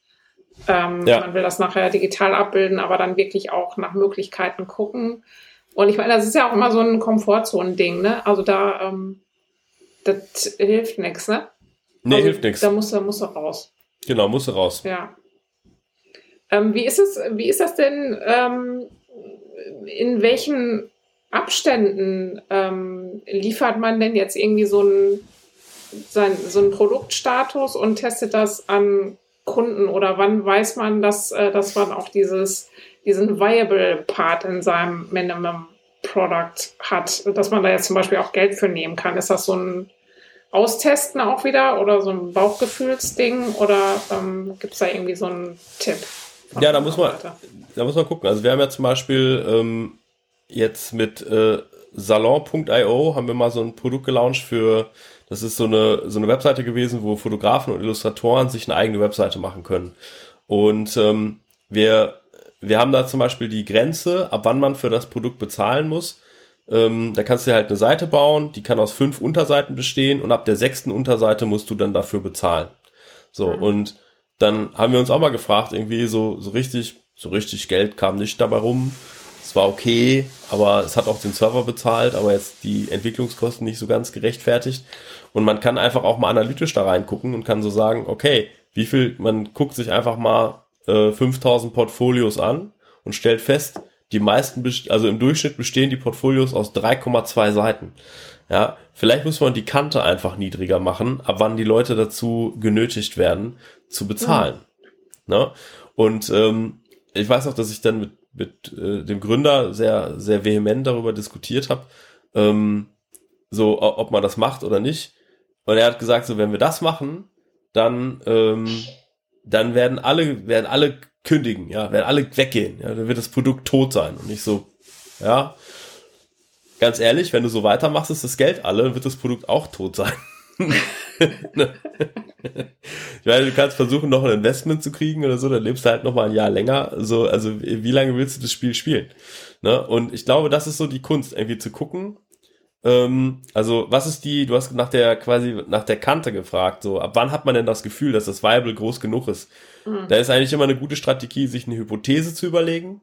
ähm, ja. man will das nachher digital abbilden, aber dann wirklich auch nach Möglichkeiten gucken. Und ich meine, das ist ja auch immer so ein Komfortzonen-Ding, ne? Also da, ähm, das hilft nichts, ne? Nee, also, hilft nichts. Da musst du, musst du raus. Genau, musst du raus. Ja. Ähm, wie ist es, wie ist das denn, ähm, in welchen Abständen ähm, liefert man denn jetzt irgendwie so einen, sein, so einen Produktstatus und testet das an Kunden oder wann weiß man, dass, äh, dass man auch dieses, diesen Viable Part in seinem Minimum Product hat, dass man da jetzt zum Beispiel auch Geld für nehmen kann? Ist das so ein Austesten auch wieder oder so ein Bauchgefühlsding oder ähm, gibt es da irgendwie so einen Tipp? Ja, da muss man, da muss man gucken. Also wir haben ja zum Beispiel ähm, jetzt mit äh, Salon.io haben wir mal so ein Produkt gelauncht für, das ist so eine, so eine Webseite gewesen, wo Fotografen und Illustratoren sich eine eigene Webseite machen können. Und ähm, wir, wir haben da zum Beispiel die Grenze, ab wann man für das Produkt bezahlen muss. Ähm, da kannst du halt eine Seite bauen, die kann aus fünf Unterseiten bestehen und ab der sechsten Unterseite musst du dann dafür bezahlen. So, mhm. und dann haben wir uns auch mal gefragt, irgendwie so, so richtig, so richtig Geld kam nicht dabei rum. Es war okay, aber es hat auch den Server bezahlt, aber jetzt die Entwicklungskosten nicht so ganz gerechtfertigt. Und man kann einfach auch mal analytisch da reingucken und kann so sagen, okay, wie viel, man guckt sich einfach mal äh, 5000 Portfolios an und stellt fest, die meisten, also im Durchschnitt bestehen die Portfolios aus 3,2 Seiten. Ja, vielleicht muss man die Kante einfach niedriger machen, ab wann die Leute dazu genötigt werden, zu bezahlen. Ja. Ne? Und ähm, ich weiß auch, dass ich dann mit, mit äh, dem Gründer sehr, sehr vehement darüber diskutiert habe, ähm, so ob man das macht oder nicht. Und er hat gesagt, so wenn wir das machen, dann, ähm, dann werden alle, werden alle kündigen, ja, werden alle weggehen, ja, dann wird das Produkt tot sein. Und ich so, ja, ganz ehrlich, wenn du so weitermachst, ist das Geld alle, dann wird das Produkt auch tot sein. ich meine, du kannst versuchen, noch ein Investment zu kriegen oder so, dann lebst du halt noch mal ein Jahr länger. So, also wie lange willst du das Spiel spielen? Ne? Und ich glaube, das ist so die Kunst, irgendwie zu gucken. Ähm, also, was ist die, du hast nach der quasi nach der Kante gefragt, so, ab wann hat man denn das Gefühl, dass das Viable groß genug ist? Mhm. Da ist eigentlich immer eine gute Strategie, sich eine Hypothese zu überlegen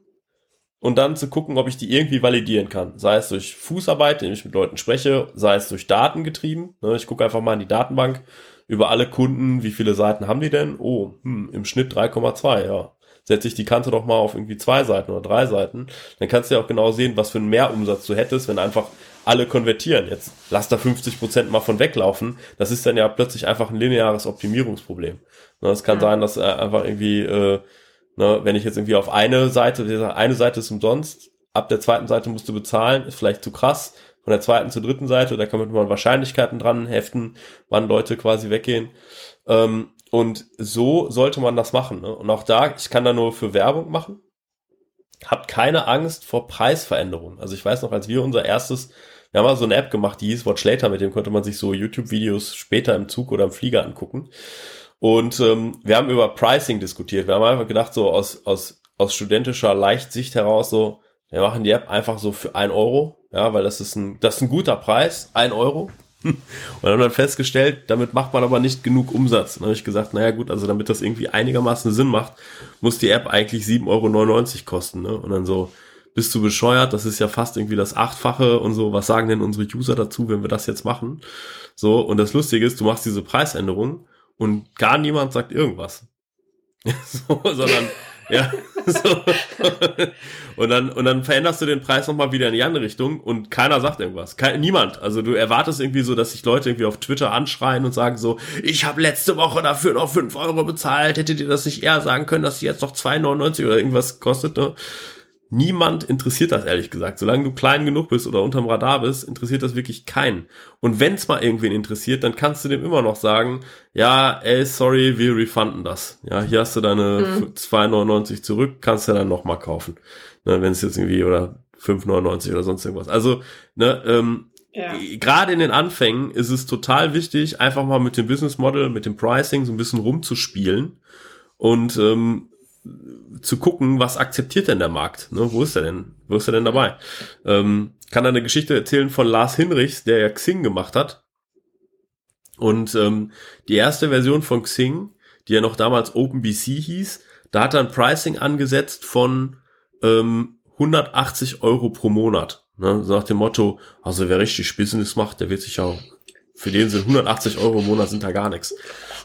und dann zu gucken, ob ich die irgendwie validieren kann. Sei es durch Fußarbeit, indem ich mit Leuten spreche, sei es durch Daten getrieben. Ne, ich gucke einfach mal in die Datenbank über alle Kunden, wie viele Seiten haben die denn? Oh, hm, im Schnitt 3,2, ja. Setze ich die Kante doch mal auf irgendwie zwei Seiten oder drei Seiten, dann kannst du ja auch genau sehen, was für einen Mehrumsatz du hättest, wenn einfach alle konvertieren. Jetzt lass da 50% mal von weglaufen. Das ist dann ja plötzlich einfach ein lineares Optimierungsproblem. Ne, es kann sein, dass äh, einfach irgendwie äh, Ne, wenn ich jetzt irgendwie auf eine Seite, eine Seite ist umsonst, ab der zweiten Seite musst du bezahlen, ist vielleicht zu krass. Von der zweiten zur dritten Seite, da kann man Wahrscheinlichkeiten dran heften, wann Leute quasi weggehen. Ähm, und so sollte man das machen. Ne? Und auch da, ich kann da nur für Werbung machen. Habt keine Angst vor Preisveränderungen. Also ich weiß noch, als wir unser erstes, wir haben mal so eine App gemacht, die hieß Watch Later, mit dem konnte man sich so YouTube-Videos später im Zug oder im Flieger angucken. Und ähm, wir haben über Pricing diskutiert. Wir haben einfach gedacht, so aus, aus, aus studentischer Leichtsicht heraus, so, wir machen die App einfach so für ein Euro, ja, weil das ist ein, das ist ein guter Preis, ein Euro. Und haben dann festgestellt, damit macht man aber nicht genug Umsatz. Dann habe ich gesagt, naja gut, also damit das irgendwie einigermaßen Sinn macht, muss die App eigentlich 7,99 Euro kosten. Ne? Und dann so, bist du bescheuert, das ist ja fast irgendwie das Achtfache und so, was sagen denn unsere User dazu, wenn wir das jetzt machen? So, und das Lustige ist, du machst diese Preisänderung und gar niemand sagt irgendwas. so, sondern ja, so. und dann und dann veränderst du den Preis nochmal wieder in die andere Richtung und keiner sagt irgendwas. Kein, niemand. Also du erwartest irgendwie so, dass sich Leute irgendwie auf Twitter anschreien und sagen so, ich habe letzte Woche dafür noch fünf Euro bezahlt, hättet ihr das nicht eher sagen können, dass die jetzt noch 2,99 oder irgendwas kostet, ne? Niemand interessiert das ehrlich gesagt. Solange du klein genug bist oder unterm Radar bist, interessiert das wirklich keinen. Und wenn es mal irgendwen interessiert, dann kannst du dem immer noch sagen, ja, ey, sorry, wir refunden das. Ja, hier hast du deine mhm. 2,99 zurück, kannst du dann nochmal kaufen. Ne, wenn es jetzt irgendwie, oder 5,99 oder sonst irgendwas. Also, ne, ähm, ja. gerade in den Anfängen ist es total wichtig, einfach mal mit dem Business Model, mit dem Pricing so ein bisschen rumzuspielen und ähm, zu gucken, was akzeptiert denn der Markt? Ne, wo ist er denn? Wo ist er denn dabei? Ähm, kann da eine Geschichte erzählen von Lars Hinrichs, der ja Xing gemacht hat. Und ähm, die erste Version von Xing, die ja noch damals OpenBC hieß, da hat er ein Pricing angesetzt von ähm, 180 Euro pro Monat. Ne, so nach dem Motto, also wer richtig Business macht, der wird sich auch, für den sind 180 Euro im Monat sind da gar nichts.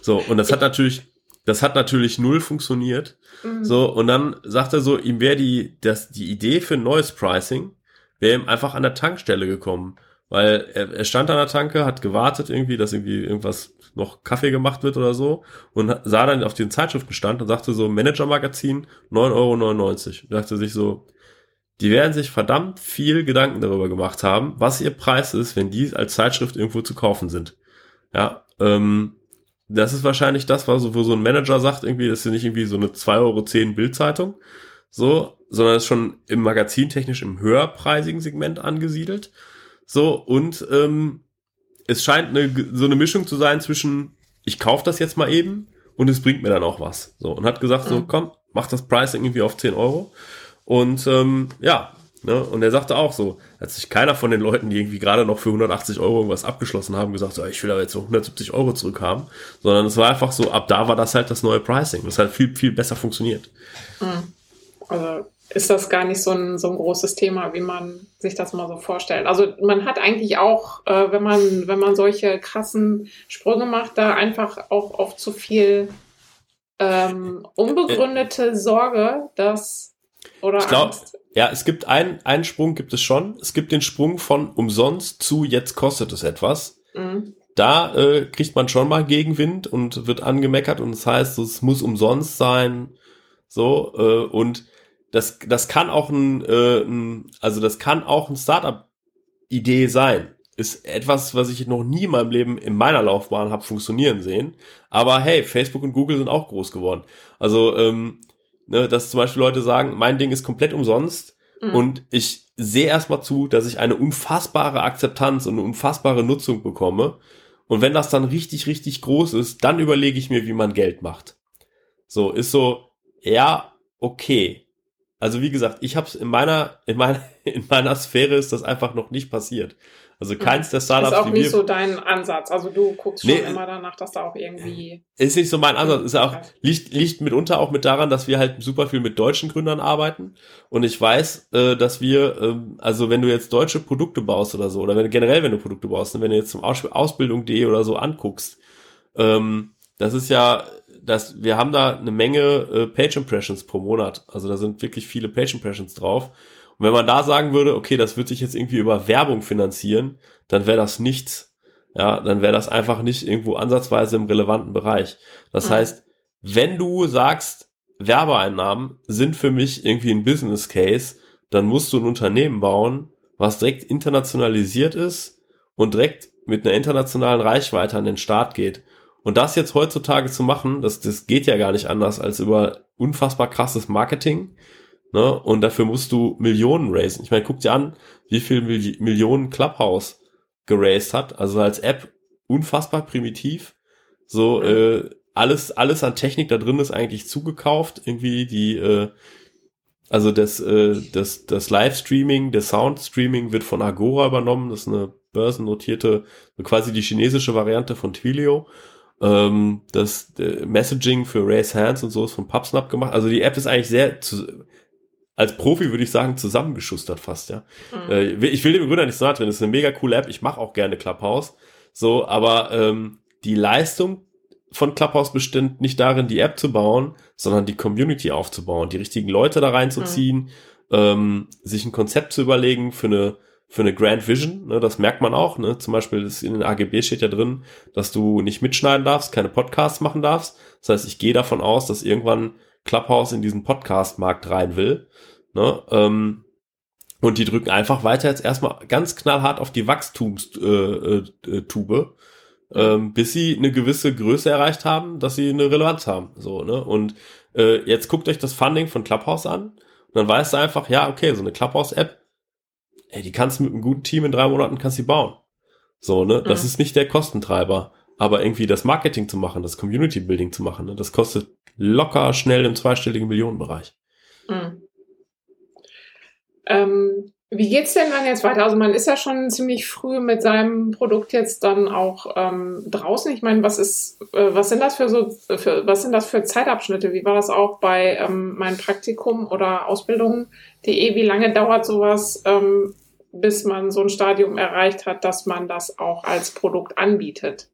So, und das hat natürlich das hat natürlich null funktioniert. Mhm. So, und dann sagt er so, ihm wäre die, das, die Idee für ein neues Pricing, wäre ihm einfach an der Tankstelle gekommen. Weil er, er stand an der Tanke, hat gewartet irgendwie, dass irgendwie irgendwas noch Kaffee gemacht wird oder so und sah dann auf den Zeitschriftenstand und sagte so, Manager-Magazin, 9,99 Euro. Dachte sich so, die werden sich verdammt viel Gedanken darüber gemacht haben, was ihr Preis ist, wenn die als Zeitschrift irgendwo zu kaufen sind. Ja, ähm, das ist wahrscheinlich das, was wo so ein Manager sagt, irgendwie, das ist nicht irgendwie so eine 2,10 Euro Bildzeitung, so, sondern ist schon im Magazin technisch im höherpreisigen Segment angesiedelt. So, und ähm, es scheint eine, so eine Mischung zu sein zwischen, ich kaufe das jetzt mal eben und es bringt mir dann auch was. So, und hat gesagt, so, mhm. komm, mach das Pricing irgendwie auf 10 Euro. Und ähm, ja, Ne? Und er sagte auch so, hat sich keiner von den Leuten, die irgendwie gerade noch für 180 Euro irgendwas abgeschlossen haben, gesagt, so, ich will aber jetzt so 170 Euro zurückhaben, sondern es war einfach so, ab da war das halt das neue Pricing. Das hat viel, viel besser funktioniert. Mhm. Also ist das gar nicht so ein, so ein großes Thema, wie man sich das mal so vorstellt. Also man hat eigentlich auch, äh, wenn man, wenn man solche krassen Sprünge macht, da einfach auch oft zu viel ähm, unbegründete Sorge, dass oder ich glaub, Angst. Ja, es gibt einen, einen Sprung gibt es schon. Es gibt den Sprung von umsonst zu jetzt kostet es etwas. Mhm. Da äh, kriegt man schon mal Gegenwind und wird angemeckert und das heißt, es muss umsonst sein. So, äh, und das, das kann auch ein, äh, ein also das kann auch ein Startup-Idee sein. Ist etwas, was ich noch nie in meinem Leben in meiner Laufbahn habe funktionieren sehen. Aber hey, Facebook und Google sind auch groß geworden. Also ähm, ne, dass zum Beispiel Leute sagen, mein Ding ist komplett umsonst mhm. und ich sehe erstmal zu, dass ich eine unfassbare Akzeptanz und eine unfassbare Nutzung bekomme. Und wenn das dann richtig, richtig groß ist, dann überlege ich mir, wie man Geld macht. So, ist so, ja, okay. Also wie gesagt, ich habe es in meiner, in meiner, in meiner Sphäre ist das einfach noch nicht passiert. Also keins der Startups. Ist auch nicht so dein Ansatz. Also du guckst schon nee, immer danach, dass da auch irgendwie. Ist nicht so mein Ansatz. Ist auch, liegt, liegt mitunter auch mit daran, dass wir halt super viel mit deutschen Gründern arbeiten. Und ich weiß, äh, dass wir, ähm, also wenn du jetzt deutsche Produkte baust oder so, oder wenn generell, wenn du Produkte baust, wenn du jetzt zum Aus Ausbildung.de oder so anguckst, ähm, das ist ja, das, wir haben da eine Menge äh, Page Impressions pro Monat. Also da sind wirklich viele Page Impressions drauf. Und wenn man da sagen würde, okay, das wird sich jetzt irgendwie über Werbung finanzieren, dann wäre das nichts. Ja, dann wäre das einfach nicht irgendwo ansatzweise im relevanten Bereich. Das mhm. heißt, wenn du sagst, Werbeeinnahmen sind für mich irgendwie ein Business Case, dann musst du ein Unternehmen bauen, was direkt internationalisiert ist und direkt mit einer internationalen Reichweite an den Start geht. Und das jetzt heutzutage zu machen, das, das geht ja gar nicht anders als über unfassbar krasses Marketing, Ne? Und dafür musst du Millionen raisen. Ich meine, guck dir an, wie viel Mil Millionen Clubhouse geraced hat. Also als App unfassbar primitiv. So, äh, alles, alles an Technik da drin ist eigentlich zugekauft. Irgendwie die, äh, also das, äh, das, das Livestreaming, der Soundstreaming wird von Agora übernommen. Das ist eine börsennotierte, quasi die chinesische Variante von Twilio. Ähm, das äh, Messaging für Raise Hands und so ist von PubSnap gemacht. Also die App ist eigentlich sehr, zu, als Profi würde ich sagen, zusammengeschustert fast, ja. Mhm. Äh, ich will dem Gründer nicht so nahe drin, das ist eine mega coole App, ich mache auch gerne Clubhouse. So, aber ähm, die Leistung von Clubhouse bestimmt nicht darin, die App zu bauen, sondern die Community aufzubauen, die richtigen Leute da reinzuziehen, mhm. ähm, sich ein Konzept zu überlegen für eine für eine Grand Vision, ne, das merkt man auch, ne, zum Beispiel das in den AGB steht ja drin, dass du nicht mitschneiden darfst, keine Podcasts machen darfst. Das heißt, ich gehe davon aus, dass irgendwann Clubhouse in diesen Podcast-Markt rein will. Ne, ähm, und die drücken einfach weiter jetzt erstmal ganz knallhart auf die Wachstumstube, äh, äh, Tube, ähm, bis sie eine gewisse Größe erreicht haben, dass sie eine Relevanz haben. So, ne? Und äh, jetzt guckt euch das Funding von Clubhouse an und dann weißt du einfach, ja, okay, so eine Clubhouse-App ey, die kannst du mit einem guten Team in drei Monaten kannst du bauen. So, ne? Das mhm. ist nicht der Kostentreiber. Aber irgendwie das Marketing zu machen, das Community Building zu machen, ne? das kostet locker schnell im zweistelligen Millionenbereich. Mhm. Ähm, wie geht's denn dann jetzt weiter? Also man ist ja schon ziemlich früh mit seinem Produkt jetzt dann auch ähm, draußen. Ich meine, was ist, äh, was sind das für so, für, was sind das für Zeitabschnitte? Wie war das auch bei ähm, meinem Praktikum oder Ausbildung.de? Wie lange dauert sowas, ähm, bis man so ein Stadium erreicht hat, dass man das auch als Produkt anbietet?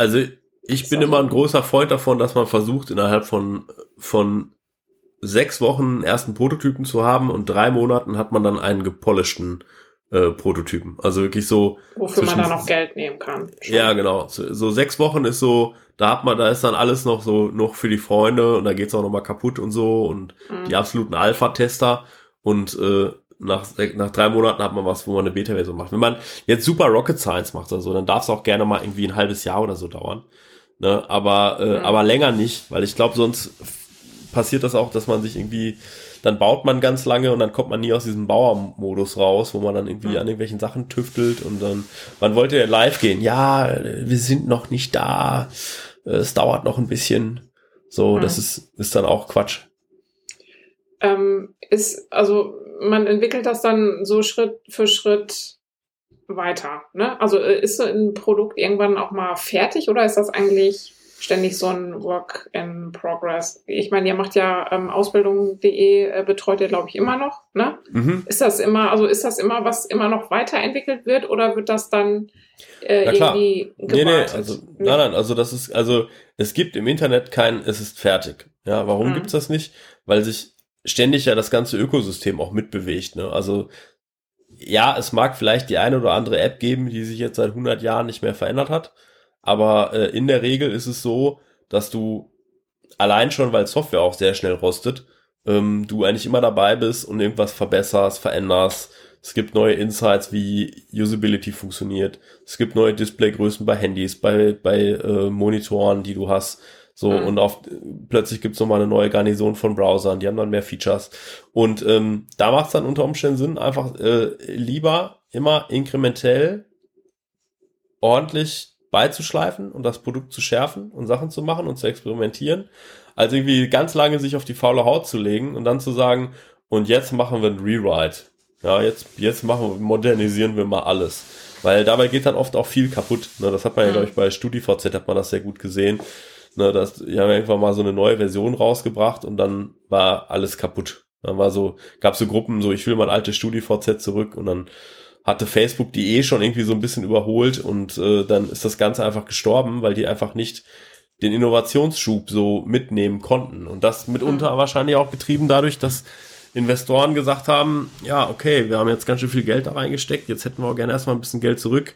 Also ich bin immer ein großer Freund davon, dass man versucht, innerhalb von, von sechs Wochen einen ersten Prototypen zu haben und drei Monaten hat man dann einen gepolischten äh, Prototypen. Also wirklich so. Wofür man dann noch Geld nehmen kann. Schon. Ja, genau. So, so, sechs Wochen ist so, da hat man, da ist dann alles noch so noch für die Freunde und da geht's auch noch mal kaputt und so und mhm. die absoluten Alpha-Tester und äh, nach, nach drei Monaten hat man was, wo man eine Beta-Version macht. Wenn man jetzt super Rocket Science macht oder so, dann darf es auch gerne mal irgendwie ein halbes Jahr oder so dauern. Ne? Aber, äh, mhm. aber länger nicht, weil ich glaube, sonst passiert das auch, dass man sich irgendwie, dann baut man ganz lange und dann kommt man nie aus diesem Bauermodus raus, wo man dann irgendwie mhm. an irgendwelchen Sachen tüftelt und dann, man wollte ja live gehen. Ja, wir sind noch nicht da. Es dauert noch ein bisschen. So, mhm. das ist, ist dann auch Quatsch. Ähm, ist, also man entwickelt das dann so Schritt für Schritt weiter. Ne? Also äh, ist so ein Produkt irgendwann auch mal fertig oder ist das eigentlich ständig so ein Work in Progress? Ich meine, ihr macht ja ähm, Ausbildung.de, äh, betreut ihr, glaube ich, immer noch. Ne? Mhm. Ist das immer, also ist das immer, was immer noch weiterentwickelt wird oder wird das dann äh, irgendwie gewartet? Nee, nee, also, nee. nein, nein, also das ist, also es gibt im Internet kein, es ist fertig. Ja, warum mhm. gibt's das nicht? Weil sich ständig ja das ganze Ökosystem auch mitbewegt. Ne? Also ja, es mag vielleicht die eine oder andere App geben, die sich jetzt seit 100 Jahren nicht mehr verändert hat, aber äh, in der Regel ist es so, dass du allein schon, weil Software auch sehr schnell rostet, ähm, du eigentlich immer dabei bist und irgendwas verbesserst, veränderst. Es gibt neue Insights, wie Usability funktioniert. Es gibt neue Displaygrößen bei Handys, bei, bei äh, Monitoren, die du hast. So, mhm. und auf, plötzlich gibt's nochmal eine neue Garnison von Browsern, die haben dann mehr Features. Und ähm, da macht's dann unter Umständen Sinn, einfach äh, lieber immer inkrementell ordentlich beizuschleifen und das Produkt zu schärfen und Sachen zu machen und zu experimentieren, als irgendwie ganz lange sich auf die faule Haut zu legen und dann zu sagen, und jetzt machen wir ein Rewrite. Ja, jetzt, jetzt machen wir, modernisieren wir mal alles. Weil dabei geht dann oft auch viel kaputt. Ne, das hat man ja, mhm. glaube ich, bei StudiVZ hat man das sehr gut gesehen. Ne, das, die haben irgendwann mal so eine neue Version rausgebracht und dann war alles kaputt. Dann war so, gab so Gruppen, so ich will mein altes StudiVZ zurück und dann hatte Facebook die eh schon irgendwie so ein bisschen überholt und äh, dann ist das Ganze einfach gestorben, weil die einfach nicht den Innovationsschub so mitnehmen konnten. Und das mitunter mhm. wahrscheinlich auch getrieben dadurch, dass Investoren gesagt haben, ja, okay, wir haben jetzt ganz schön viel Geld da reingesteckt, jetzt hätten wir auch gerne erstmal ein bisschen Geld zurück.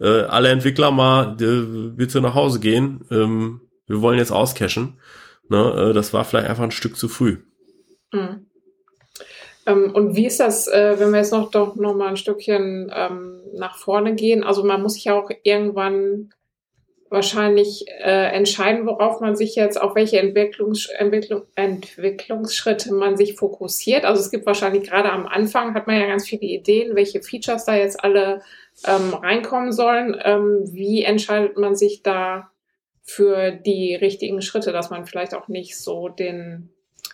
Äh, alle Entwickler mal äh, bitte nach Hause gehen. Ähm, wir wollen jetzt auscashen. Ne, äh, das war vielleicht einfach ein Stück zu früh. Mhm. Ähm, und wie ist das, äh, wenn wir jetzt noch doch noch mal ein Stückchen ähm, nach vorne gehen? Also man muss sich ja auch irgendwann wahrscheinlich äh, entscheiden, worauf man sich jetzt, auf welche Entwicklungs Entwicklung, Entwicklungsschritte man sich fokussiert. Also es gibt wahrscheinlich gerade am Anfang hat man ja ganz viele Ideen, welche Features da jetzt alle ähm, reinkommen sollen. Ähm, wie entscheidet man sich da für die richtigen Schritte, dass man vielleicht auch nicht so den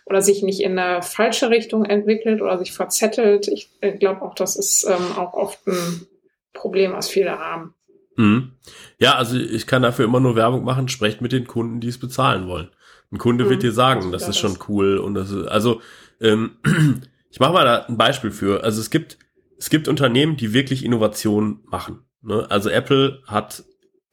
oder sich nicht in eine falsche Richtung entwickelt oder sich verzettelt. Ich glaube auch, das ist ähm, auch oft ein Problem, was viele haben. Mhm. Ja, also ich kann dafür immer nur Werbung machen, sprecht mit den Kunden, die es bezahlen wollen. Ein Kunde mhm. wird dir sagen, das, das ist schon cool und das ist, also, ähm, ich mache mal da ein Beispiel für. Also es gibt, es gibt Unternehmen, die wirklich Innovation machen. Ne? Also Apple hat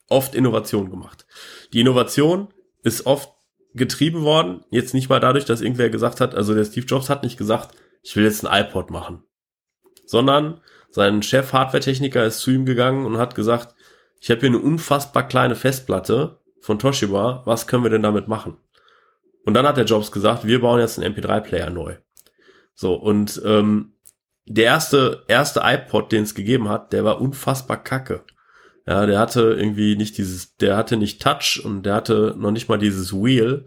oft Innovation gemacht. Die Innovation ist oft getrieben worden, jetzt nicht mal dadurch, dass irgendwer gesagt hat, also der Steve Jobs hat nicht gesagt, ich will jetzt ein iPod machen, sondern sein Chef Hardware-Techniker ist zu ihm gegangen und hat gesagt, ich habe hier eine unfassbar kleine Festplatte von Toshiba, was können wir denn damit machen? Und dann hat der Jobs gesagt, wir bauen jetzt einen MP3-Player neu. So, und ähm, der erste, erste iPod, den es gegeben hat, der war unfassbar kacke. Ja, der hatte irgendwie nicht dieses, der hatte nicht Touch und der hatte noch nicht mal dieses Wheel,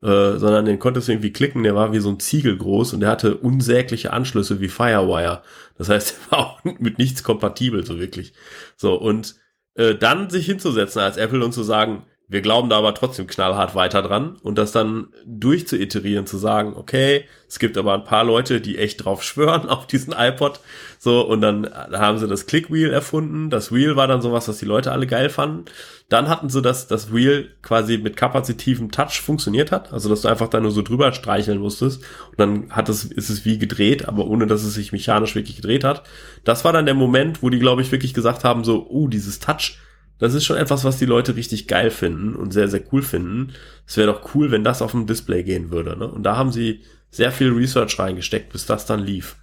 äh, sondern den konntest du irgendwie klicken, der war wie so ein Ziegel groß und der hatte unsägliche Anschlüsse wie Firewire. Das heißt, er war auch mit nichts kompatibel, so wirklich. So, und äh, dann sich hinzusetzen als Apple und zu sagen, wir glauben da aber trotzdem knallhart weiter dran und das dann durchzuiterieren, zu sagen, okay, es gibt aber ein paar Leute, die echt drauf schwören auf diesen iPod. So, und dann haben sie das Clickwheel erfunden. Das Wheel war dann sowas, was die Leute alle geil fanden. Dann hatten sie das, das Wheel quasi mit kapazitivem Touch funktioniert hat. Also, dass du einfach da nur so drüber streicheln musstest. Und dann hat es, ist es wie gedreht, aber ohne, dass es sich mechanisch wirklich gedreht hat. Das war dann der Moment, wo die, glaube ich, wirklich gesagt haben, so, uh, dieses Touch, das ist schon etwas, was die Leute richtig geil finden und sehr, sehr cool finden. Es wäre doch cool, wenn das auf dem Display gehen würde. Ne? Und da haben sie sehr viel Research reingesteckt, bis das dann lief.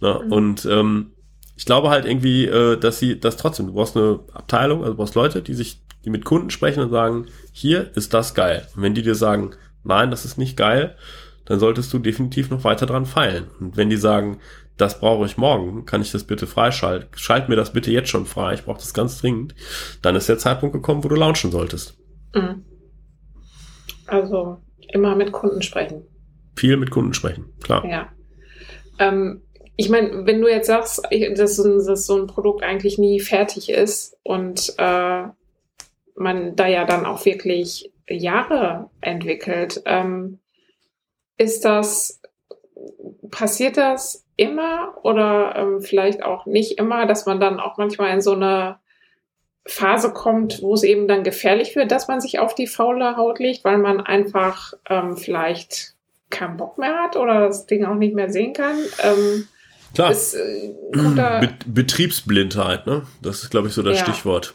Ne? Mhm. Und ähm, ich glaube halt irgendwie, äh, dass sie das trotzdem, du brauchst eine Abteilung, also du brauchst Leute, die sich, die mit Kunden sprechen und sagen, hier ist das geil. Und wenn die dir sagen, nein, das ist nicht geil, dann solltest du definitiv noch weiter dran feilen. Und wenn die sagen, das brauche ich morgen, kann ich das bitte freischalten? Schalt mir das bitte jetzt schon frei, ich brauche das ganz dringend. Dann ist der Zeitpunkt gekommen, wo du launchen solltest. Mhm. Also immer mit Kunden sprechen. Viel mit Kunden sprechen, klar. Ja. Ähm, ich meine, wenn du jetzt sagst, dass, dass, so ein Produkt eigentlich nie fertig ist und äh, man da ja dann auch wirklich Jahre entwickelt, ähm, ist das, passiert das immer oder ähm, vielleicht auch nicht immer, dass man dann auch manchmal in so eine Phase kommt, wo es eben dann gefährlich wird, dass man sich auf die faule Haut legt, weil man einfach ähm, vielleicht keinen Bock mehr hat oder das Ding auch nicht mehr sehen kann. Ähm, Klar. Ist, äh, Be Betriebsblindheit, ne? Das ist, glaube ich, so das ja. Stichwort.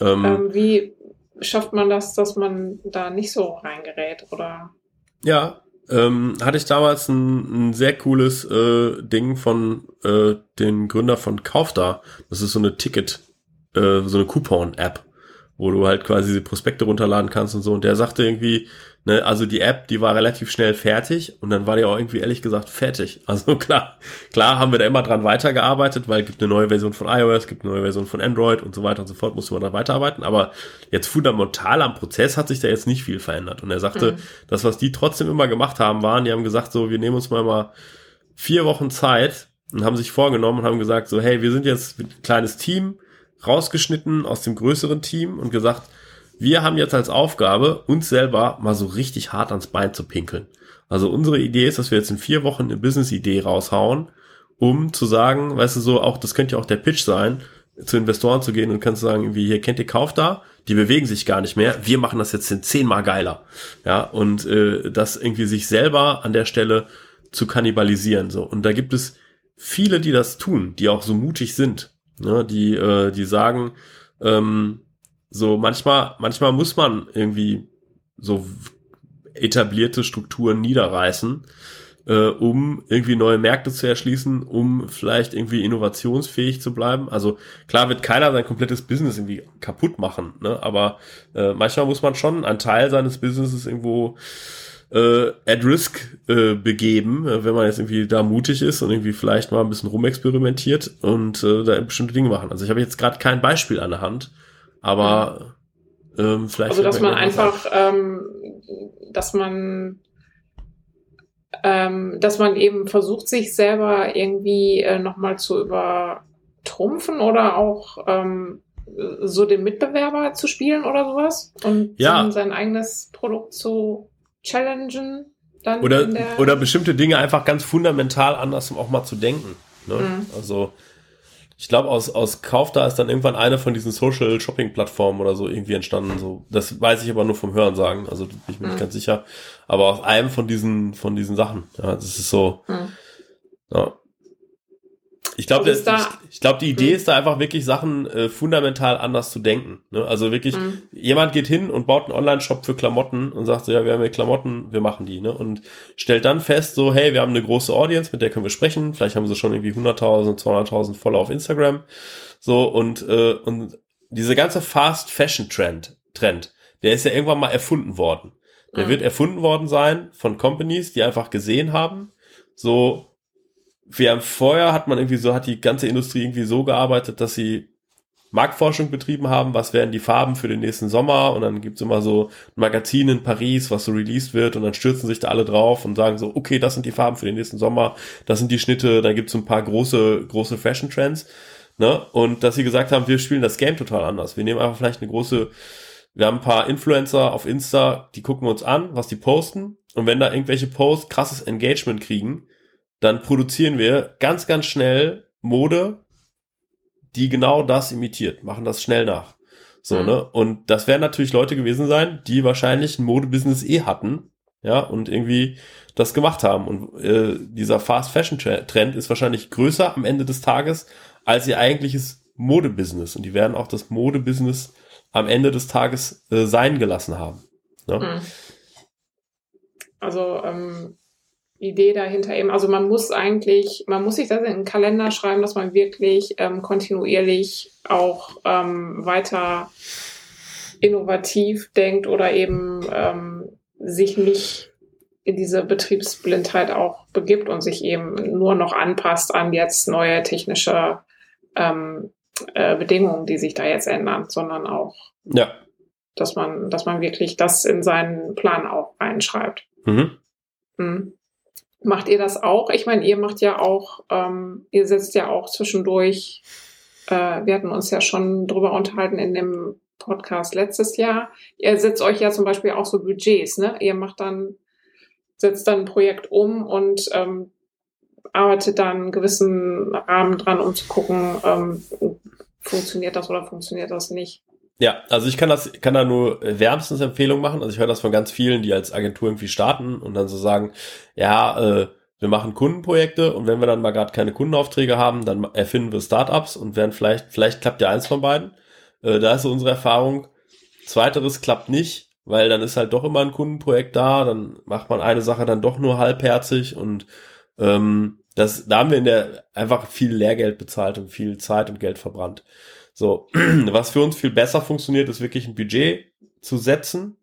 Ähm, ähm, wie schafft man das, dass man da nicht so reingerät, oder? Ja, ähm, hatte ich damals ein, ein sehr cooles äh, Ding von äh, den Gründer von Kaufda. Das ist so eine Ticket, äh, so eine Coupon-App, wo du halt quasi die Prospekte runterladen kannst und so. Und der sagte irgendwie, ne, also die App, die war relativ schnell fertig und dann war die auch irgendwie ehrlich gesagt fertig. Also klar, klar haben wir da immer dran weitergearbeitet, weil es gibt eine neue Version von iOS, gibt eine neue Version von Android und so weiter und so fort, musste man da weiterarbeiten. Aber jetzt fundamental am Prozess hat sich da jetzt nicht viel verändert. Und er sagte, mhm. das, was die trotzdem immer gemacht haben, waren, die haben gesagt, so, wir nehmen uns mal mal vier Wochen Zeit und haben sich vorgenommen und haben gesagt, so, hey, wir sind jetzt ein kleines Team, rausgeschnitten aus dem größeren Team und gesagt, wir haben jetzt als Aufgabe, uns selber mal so richtig hart ans Bein zu pinkeln. Also unsere Idee ist, dass wir jetzt in vier Wochen eine Business-Idee raushauen, um zu sagen, weißt du, so auch, das könnte ja auch der Pitch sein, zu Investoren zu gehen und kannst sagen, wie hier kennt ihr Kauf da, die bewegen sich gar nicht mehr, wir machen das jetzt zehnmal geiler. Ja, und äh, das irgendwie sich selber an der Stelle zu kannibalisieren. So. Und da gibt es viele, die das tun, die auch so mutig sind, ne, die, äh, die sagen, ähm, so manchmal, manchmal muss man irgendwie so etablierte Strukturen niederreißen, äh, um irgendwie neue Märkte zu erschließen, um vielleicht irgendwie innovationsfähig zu bleiben. Also klar wird keiner sein komplettes Business irgendwie kaputt machen, ne? aber äh, manchmal muss man schon einen Teil seines Businesses irgendwo äh, at risk äh, begeben, äh, wenn man jetzt irgendwie da mutig ist und irgendwie vielleicht mal ein bisschen rumexperimentiert und äh, da bestimmte Dinge machen. Also ich habe jetzt gerade kein Beispiel an der Hand, aber ähm, vielleicht. Also, dass man einfach, ähm, dass man, ähm, dass man eben versucht, sich selber irgendwie äh, nochmal zu übertrumpfen oder auch ähm, so den Mitbewerber zu spielen oder sowas und ja. sein eigenes Produkt zu challengen. Dann oder, oder bestimmte Dinge einfach ganz fundamental anders auch mal zu denken. Ne? Mhm. Also Ich glaube, aus, aus Kauf da ist dann irgendwann eine von diesen Social Shopping Plattformen oder so irgendwie entstanden. So, das weiß ich aber nur vom Hören sagen. Also bin ich mir mhm. nicht ganz sicher. Aber aus einem von diesen, von diesen Sachen. Ja, das ist so. Mhm. Ja. Ich glaube, also ich, ich glaube, die Idee mhm. ist da einfach wirklich Sachen äh, fundamental anders zu denken. Ne? Also wirklich, mhm. jemand geht hin und baut einen Online-Shop für Klamotten und sagt so, ja, wir haben hier Klamotten, wir machen die. Ne? Und stellt dann fest, so, hey, wir haben eine große Audience, mit der können wir sprechen. Vielleicht haben sie schon irgendwie 100.000, 200.000 Follower auf Instagram. So, und, äh, und diese ganze Fast-Fashion-Trend, Trend, der ist ja irgendwann mal erfunden worden. Der mhm. wird erfunden worden sein von Companies, die einfach gesehen haben, so, wir vorher hat man irgendwie so, hat die ganze Industrie irgendwie so gearbeitet, dass sie Marktforschung betrieben haben, was wären die Farben für den nächsten Sommer? Und dann gibt's immer so ein Magazin in Paris, was so released wird und dann stürzen sich da alle drauf und sagen so, okay, das sind die Farben für den nächsten Sommer, das sind die Schnitte, dann gibt's so ein paar große, große Fashion Trends, ne, und dass sie gesagt haben, wir spielen das Game total anders, wir nehmen einfach vielleicht eine große, wir haben ein paar Influencer auf Insta, die gucken uns an, was die posten. Und wenn da irgendwelche Posts krasses Engagement kriegen, dann produzieren wir ganz, ganz schnell Mode, die genau das imitiert, machen das schnell nach. So, mhm. ne? Und das werden natürlich Leute gewesen sein, die wahrscheinlich ein Modebusiness eh hatten, ja, und irgendwie das gemacht haben. Und äh, dieser Fast Fashion Trend ist wahrscheinlich größer am Ende des Tages als ihr eigentliches Modebusiness. Und die werden auch das Modebusiness am Ende des Tages äh, sein gelassen haben. Ne? Mhm. Also ähm, Idee dahinter eben. Also man muss eigentlich, man muss sich das in den Kalender schreiben, dass man wirklich ähm, kontinuierlich auch ähm, weiter innovativ denkt oder eben ähm, sich nicht in diese Betriebsblindheit auch begibt und sich eben nur noch anpasst an jetzt neue technische ähm, äh, Bedingungen, die sich da jetzt ändern, sondern auch, ja. dass man, dass man wirklich das in seinen Plan auch reinschreibt. Mhm. Mhm. Macht ihr das auch? Ich meine, ihr macht ja auch, ähm, ihr setzt ja auch zwischendurch, äh, wir hatten uns ja schon drüber unterhalten in dem Podcast letztes Jahr. Ihr setzt euch ja zum Beispiel auch so Budgets, ne? Ihr macht dann, setzt dann ein Projekt um und ähm, arbeitet dann einen gewissen Rahmen dran, um zu gucken, ähm, funktioniert das oder funktioniert das nicht. Ja, also ich kann das, kann da nur wärmstens Empfehlung machen. Also ich höre das von ganz vielen, die als Agentur irgendwie starten und dann so sagen, ja, äh, wir machen Kundenprojekte und wenn wir dann mal gerade keine Kundenaufträge haben, dann erfinden wir Startups und werden vielleicht, vielleicht klappt ja eins von beiden. Äh, da ist so unsere Erfahrung. Zweiteres klappt nicht, weil dann ist halt doch immer ein Kundenprojekt da, dann macht man eine Sache dann doch nur halbherzig und ähm, das, da haben wir in der einfach viel Lehrgeld bezahlt und viel Zeit und Geld verbrannt. So, was für uns viel besser funktioniert, ist wirklich ein Budget zu setzen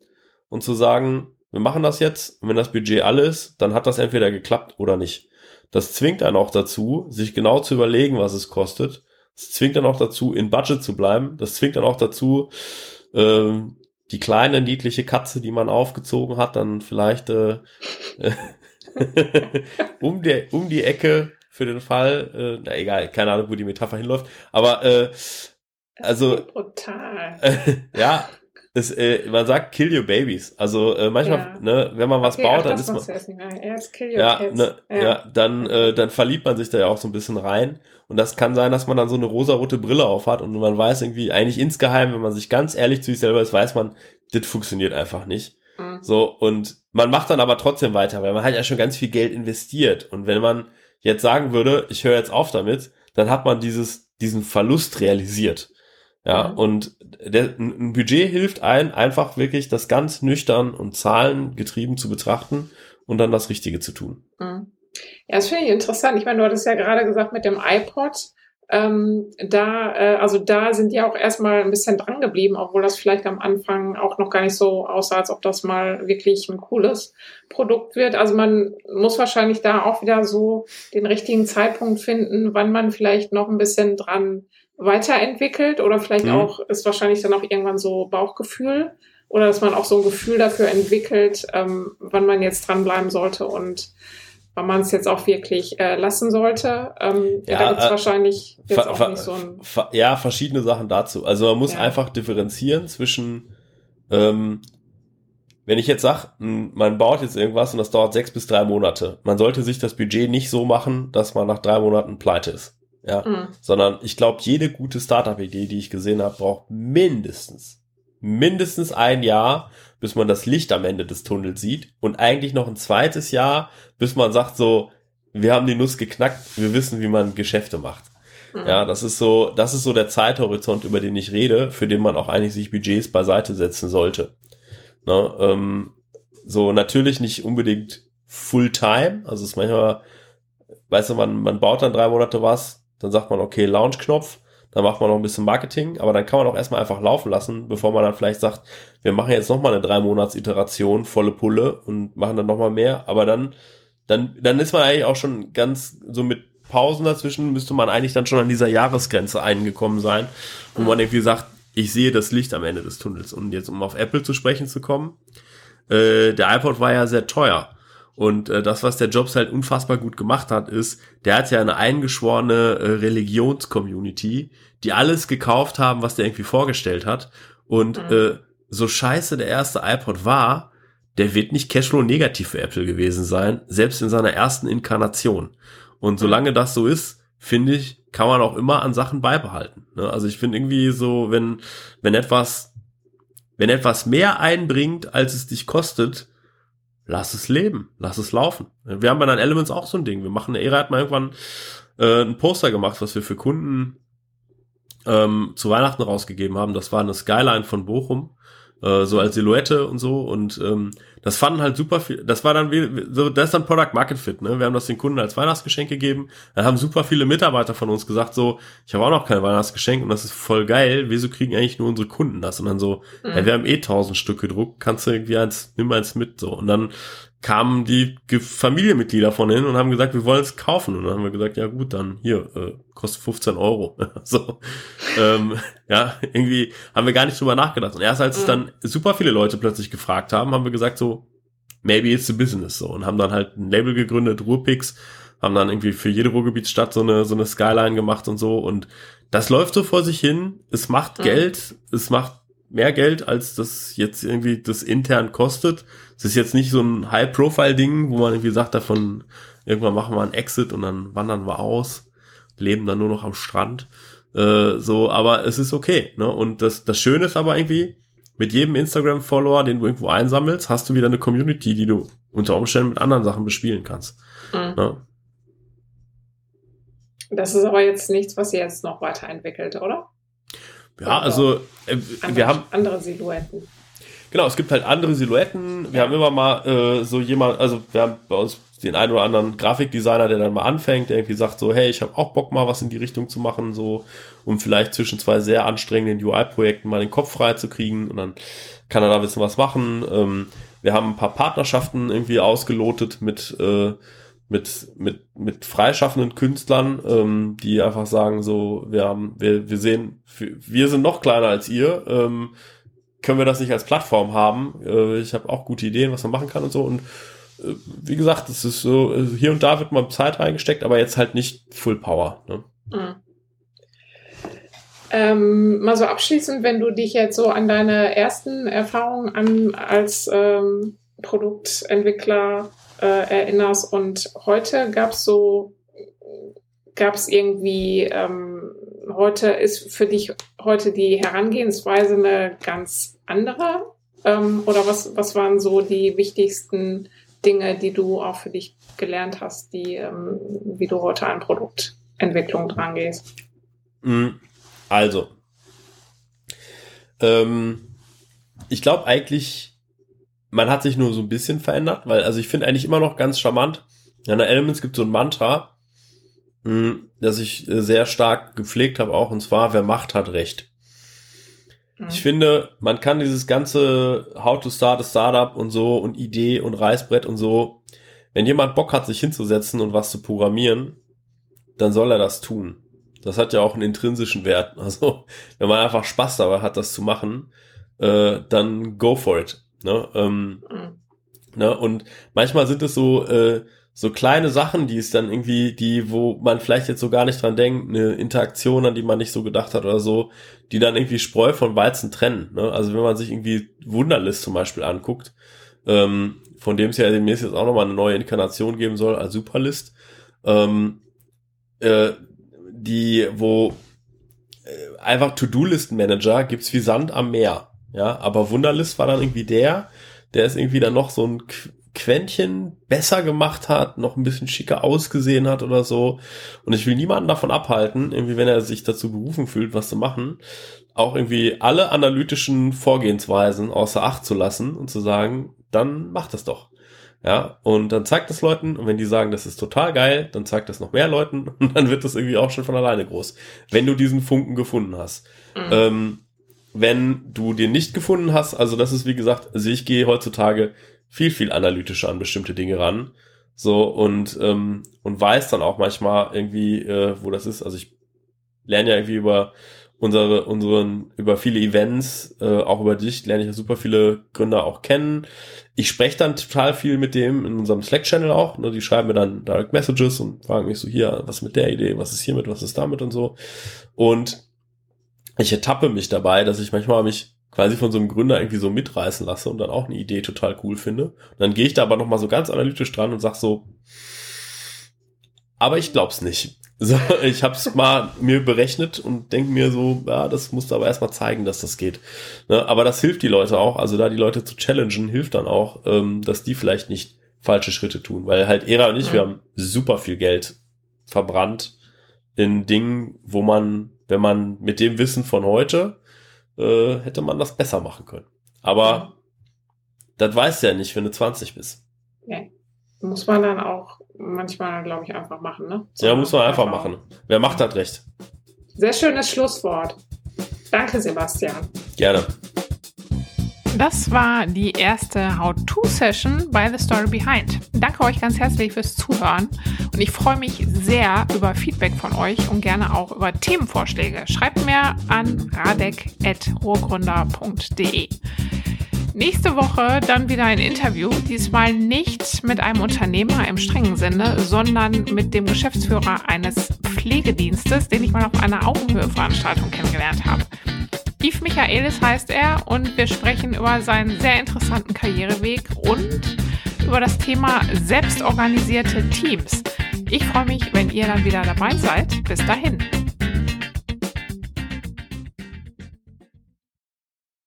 und zu sagen, wir machen das jetzt, wenn das Budget alles, dann hat das entweder geklappt oder nicht. Das zwingt einen auch dazu, sich genau zu überlegen, was es kostet. Das zwingt dann auch dazu, in Budget zu bleiben. Das zwingt dann auch dazu, ähm, die kleine niedliche Katze, die man aufgezogen hat, dann vielleicht äh, um, der, um die Ecke für den Fall, äh, na egal, keine Ahnung, wo die Metapher hinläuft, aber äh, also brutal. ja, es, äh, man sagt kill your babies. Also äh, manchmal, ja. ne, wenn man was okay, baut, dann ist man ja, ne, ja, ja. dann äh, dann verliebt man sich da ja auch so ein bisschen rein und das kann sein, dass man dann so eine rosarote Brille auf hat und man weiß irgendwie eigentlich insgeheim, wenn man sich ganz ehrlich zu sich selber ist, weiß man, das funktioniert einfach nicht. Mhm. So und man macht dann aber trotzdem weiter, weil man hat ja schon ganz viel Geld investiert und wenn man jetzt sagen würde, ich höre jetzt auf damit, dann hat man dieses diesen Verlust realisiert. Ja, mhm. und der, ein Budget hilft ein, einfach wirklich das ganz nüchtern und zahlengetrieben zu betrachten und dann das Richtige zu tun. Mhm. Ja, das finde ich interessant. Ich meine, du hattest ja gerade gesagt mit dem iPod, ähm, da, äh, also da sind die auch erstmal ein bisschen dran geblieben, obwohl das vielleicht am Anfang auch noch gar nicht so aussah, als ob das mal wirklich ein cooles Produkt wird. Also man muss wahrscheinlich da auch wieder so den richtigen Zeitpunkt finden, wann man vielleicht noch ein bisschen dran weiterentwickelt oder vielleicht mhm. auch ist wahrscheinlich dann auch irgendwann so Bauchgefühl oder dass man auch so ein Gefühl dafür entwickelt, ähm, wann man jetzt dranbleiben sollte und wann man es jetzt auch wirklich äh, lassen sollte. Ähm, ja, da gibt's äh, wahrscheinlich jetzt auch nicht so ein Ja, verschiedene Sachen dazu. Also man muss ja. einfach differenzieren zwischen ähm, wenn ich jetzt sage, man baut jetzt irgendwas und das dauert sechs bis drei Monate, man sollte sich das Budget nicht so machen, dass man nach drei Monaten pleite ist. Ja, mhm. sondern ich glaube, jede gute Startup-Idee, die ich gesehen habe, braucht mindestens, mindestens ein Jahr, bis man das Licht am Ende des Tunnels sieht und eigentlich noch ein zweites Jahr, bis man sagt so, wir haben die Nuss geknackt, wir wissen, wie man Geschäfte macht. Mhm. Ja, das ist so, das ist so der Zeithorizont, über den ich rede, für den man auch eigentlich sich Budgets beiseite setzen sollte. Ne, ähm, so natürlich nicht unbedingt Fulltime, also es ist manchmal, weißt du, man, man baut dann drei Monate was, dann sagt man, okay, Launch-Knopf, dann macht man noch ein bisschen Marketing, aber dann kann man auch erstmal einfach laufen lassen, bevor man dann vielleicht sagt, wir machen jetzt nochmal eine drei Monats Iteration, volle Pulle und machen dann nochmal mehr, aber dann, dann, dann ist man eigentlich auch schon ganz so mit Pausen dazwischen, müsste man eigentlich dann schon an dieser Jahresgrenze eingekommen sein, wo man irgendwie sagt, ich sehe das Licht am Ende des Tunnels. Und jetzt, um auf Apple zu sprechen zu kommen, äh, der iPod war ja sehr teuer. Und äh, das, was der Jobs halt unfassbar gut gemacht hat, ist, der hat ja eine eingeschworene äh, Religions-Community, die alles gekauft haben, was der irgendwie vorgestellt hat. Und mhm. äh, so scheiße der erste iPod war, der wird nicht Cashflow negativ für Apple gewesen sein, selbst in seiner ersten Inkarnation. Und solange das so ist, finde ich, kann man auch immer an Sachen beibehalten. Ne? Also ich finde irgendwie so, wenn, wenn etwas, wenn etwas mehr einbringt, als es dich kostet, lass es leben, lass es laufen. Wir haben bei den Elements auch so ein Ding. Wir machen, Era hat mal irgendwann äh, ein Poster gemacht, was wir für Kunden ähm, zu Weihnachten rausgegeben haben. Das war eine Skyline von Bochum, äh, so als Silhouette und so. Und ähm, das fanden halt super viel. Das war dann wie, so, das ist dann Product Market Fit. Ne? Wir haben das den Kunden als Weihnachtsgeschenk gegeben. Dann haben super viele Mitarbeiter von uns gesagt so, ich habe auch noch kein Weihnachtsgeschenk und das ist voll geil. Wieso kriegen eigentlich nur unsere Kunden das? Und dann so, mhm. ja, wir haben eh tausend Stück gedruckt, kannst du irgendwie eins, nimm eins mit so. Und dann kamen die Familienmitglieder von hin und haben gesagt, wir wollen es kaufen. Und dann haben wir gesagt, ja gut, dann hier, äh, kostet 15 Euro. so, ähm, ja, irgendwie haben wir gar nicht drüber nachgedacht. Und erst als es mhm. dann super viele Leute plötzlich gefragt haben, haben wir gesagt so, maybe it's a business so und haben dann halt ein Label gegründet, Ruhrpix, haben dann irgendwie für jede Ruhrgebietsstadt so eine so eine Skyline gemacht und so und das läuft so vor sich hin. Es macht mhm. Geld, es macht mehr Geld, als das jetzt irgendwie das intern kostet. Es ist jetzt nicht so ein High-Profile-Ding, wo man irgendwie sagt, davon irgendwann machen wir einen Exit und dann wandern wir aus, leben dann nur noch am Strand. Äh, so, aber es ist okay. Ne? Und das, das Schöne ist aber irgendwie, mit jedem Instagram-Follower, den du irgendwo einsammelst, hast du wieder eine Community, die du unter Umständen mit anderen Sachen bespielen kannst. Mhm. Ne? Das ist aber jetzt nichts, was ihr jetzt noch weiterentwickelt, oder? Ja, also äh, andere, wir haben andere Silhouetten. Genau, es gibt halt andere Silhouetten. Wir ja. haben immer mal äh, so jemand, also wir haben bei uns den einen oder anderen Grafikdesigner, der dann mal anfängt, der irgendwie sagt so, hey, ich habe auch Bock mal was in die Richtung zu machen, so um vielleicht zwischen zwei sehr anstrengenden UI-Projekten mal den Kopf frei zu kriegen und dann kann er da ein bisschen was machen. Ähm, wir haben ein paar Partnerschaften irgendwie ausgelotet mit äh, mit, mit, mit freischaffenden Künstlern, ähm, die einfach sagen, so, wir haben, wir, wir sehen, wir sind noch kleiner als ihr, ähm, können wir das nicht als Plattform haben? Äh, ich habe auch gute Ideen, was man machen kann und so. Und wie gesagt, es ist so, also hier und da wird mal Zeit reingesteckt, aber jetzt halt nicht Full Power. Ne? Mhm. Ähm, mal so abschließend, wenn du dich jetzt so an deine ersten Erfahrungen an, als ähm, Produktentwickler äh, erinnerst und heute gab es so, gab es irgendwie, ähm, heute ist für dich heute die Herangehensweise eine ganz andere? Ähm, oder was, was waren so die wichtigsten Dinge, die du auch für dich gelernt hast, die, ähm, wie du heute an Produktentwicklung dran gehst? Mm, also, ähm, ich glaube eigentlich, man hat sich nur so ein bisschen verändert, weil, also ich finde eigentlich immer noch ganz charmant, in der Elements gibt so ein Mantra, mh, mm, das ich äh, sehr stark gepflegt habe auch, und zwar, wer Macht hat Recht. Ich mhm. finde, man kann dieses ganze How to Start a Startup und so und Idee und Reißbrett und so, wenn jemand Bock hat, sich hinzusetzen und was zu programmieren, dann soll er das tun. Das hat ja auch einen intrinsischen Wert. Also, wenn man einfach Spaß dabei hat, das zu machen, äh, dann go for it. Ne? Ähm, mhm. ne? Und manchmal sind es so, äh, so kleine Sachen, die es dann irgendwie, die, wo man vielleicht jetzt so gar nicht dran denkt, eine Interaktion, an die man nicht so gedacht hat oder so, die dann irgendwie Spreu von Weizen trennen. Ne? Also wenn man sich irgendwie Wunderlist zum Beispiel anguckt, ähm, von dem es ja demnächst jetzt auch nochmal eine neue Inkarnation geben soll als Superlist, ähm, äh, die, wo äh, einfach To-Do-Listen-Manager gibt's wie Sand am Meer. Ja, aber Wunderlist war dann irgendwie der, der ist irgendwie dann noch so ein Quäntchen besser gemacht hat, noch ein bisschen schicker ausgesehen hat oder so. Und ich will niemanden davon abhalten, irgendwie, wenn er sich dazu berufen fühlt, was zu machen, auch irgendwie alle analytischen Vorgehensweisen außer Acht zu lassen und zu sagen, dann macht das doch. Ja, und dann zeigt das Leuten, und wenn die sagen, das ist total geil, dann zeigt das noch mehr Leuten und dann wird das irgendwie auch schon von alleine groß. Wenn du diesen Funken gefunden hast. Mhm. Ähm, wenn du den nicht gefunden hast, also das ist wie gesagt, also ich gehe heutzutage viel, viel analytischer an bestimmte Dinge ran. So und, ähm, und weiß dann auch manchmal irgendwie, äh, wo das ist. Also ich lerne ja irgendwie über unsere, unseren, über viele Events, äh, auch über dich, lerne ich ja super viele Gründer auch kennen. Ich spreche dann total viel mit dem in unserem Slack-Channel auch. Ne? Die schreiben mir dann Direct Messages und fragen mich so hier, was mit der Idee, was ist hiermit, was ist damit und so. Und ich ertappe mich dabei, dass ich manchmal mich quasi von so einem Gründer irgendwie so mitreißen lasse und dann auch eine Idee total cool finde. Und dann gehe ich da aber nochmal so ganz analytisch dran und sag so, aber ich glaub's nicht. So, ich hab's mal mir berechnet und denke mir so, ja, das musst du aber erstmal zeigen, dass das geht. Ne? Aber das hilft die Leute auch, also da die Leute zu challengen, hilft dann auch, ähm, dass die vielleicht nicht falsche Schritte tun. Weil halt Era und ich, mhm. wir haben super viel Geld verbrannt in Dingen, wo man, wenn man mit dem Wissen von heute äh, hätte man das besser machen können. Aber das weißt du ja nicht, wenn du 20 bist. Ja. Muss man dann auch manchmal, glaube ich, einfach machen, ne? So ja, muss man einfach machen. Wer macht das recht? Sehr schönes Schlusswort. Danke, Sebastian. Gerne. Das war die erste How-To-Session bei The Story Behind. Danke euch ganz herzlich fürs Zuhören und ich freue mich sehr über Feedback von euch und gerne auch über Themenvorschläge. Schreibt mir an radek.rohrgründer.de. Nächste Woche dann wieder ein Interview, diesmal nicht mit einem Unternehmer im strengen Sinne, sondern mit dem Geschäftsführer eines Pflegedienstes, den ich mal auf einer Augenhöhe-Veranstaltung kennengelernt habe. Yves Michaelis heißt er und wir sprechen über seinen sehr interessanten Karriereweg und über das Thema selbstorganisierte Teams. Ich freue mich, wenn ihr dann wieder dabei seid. Bis dahin.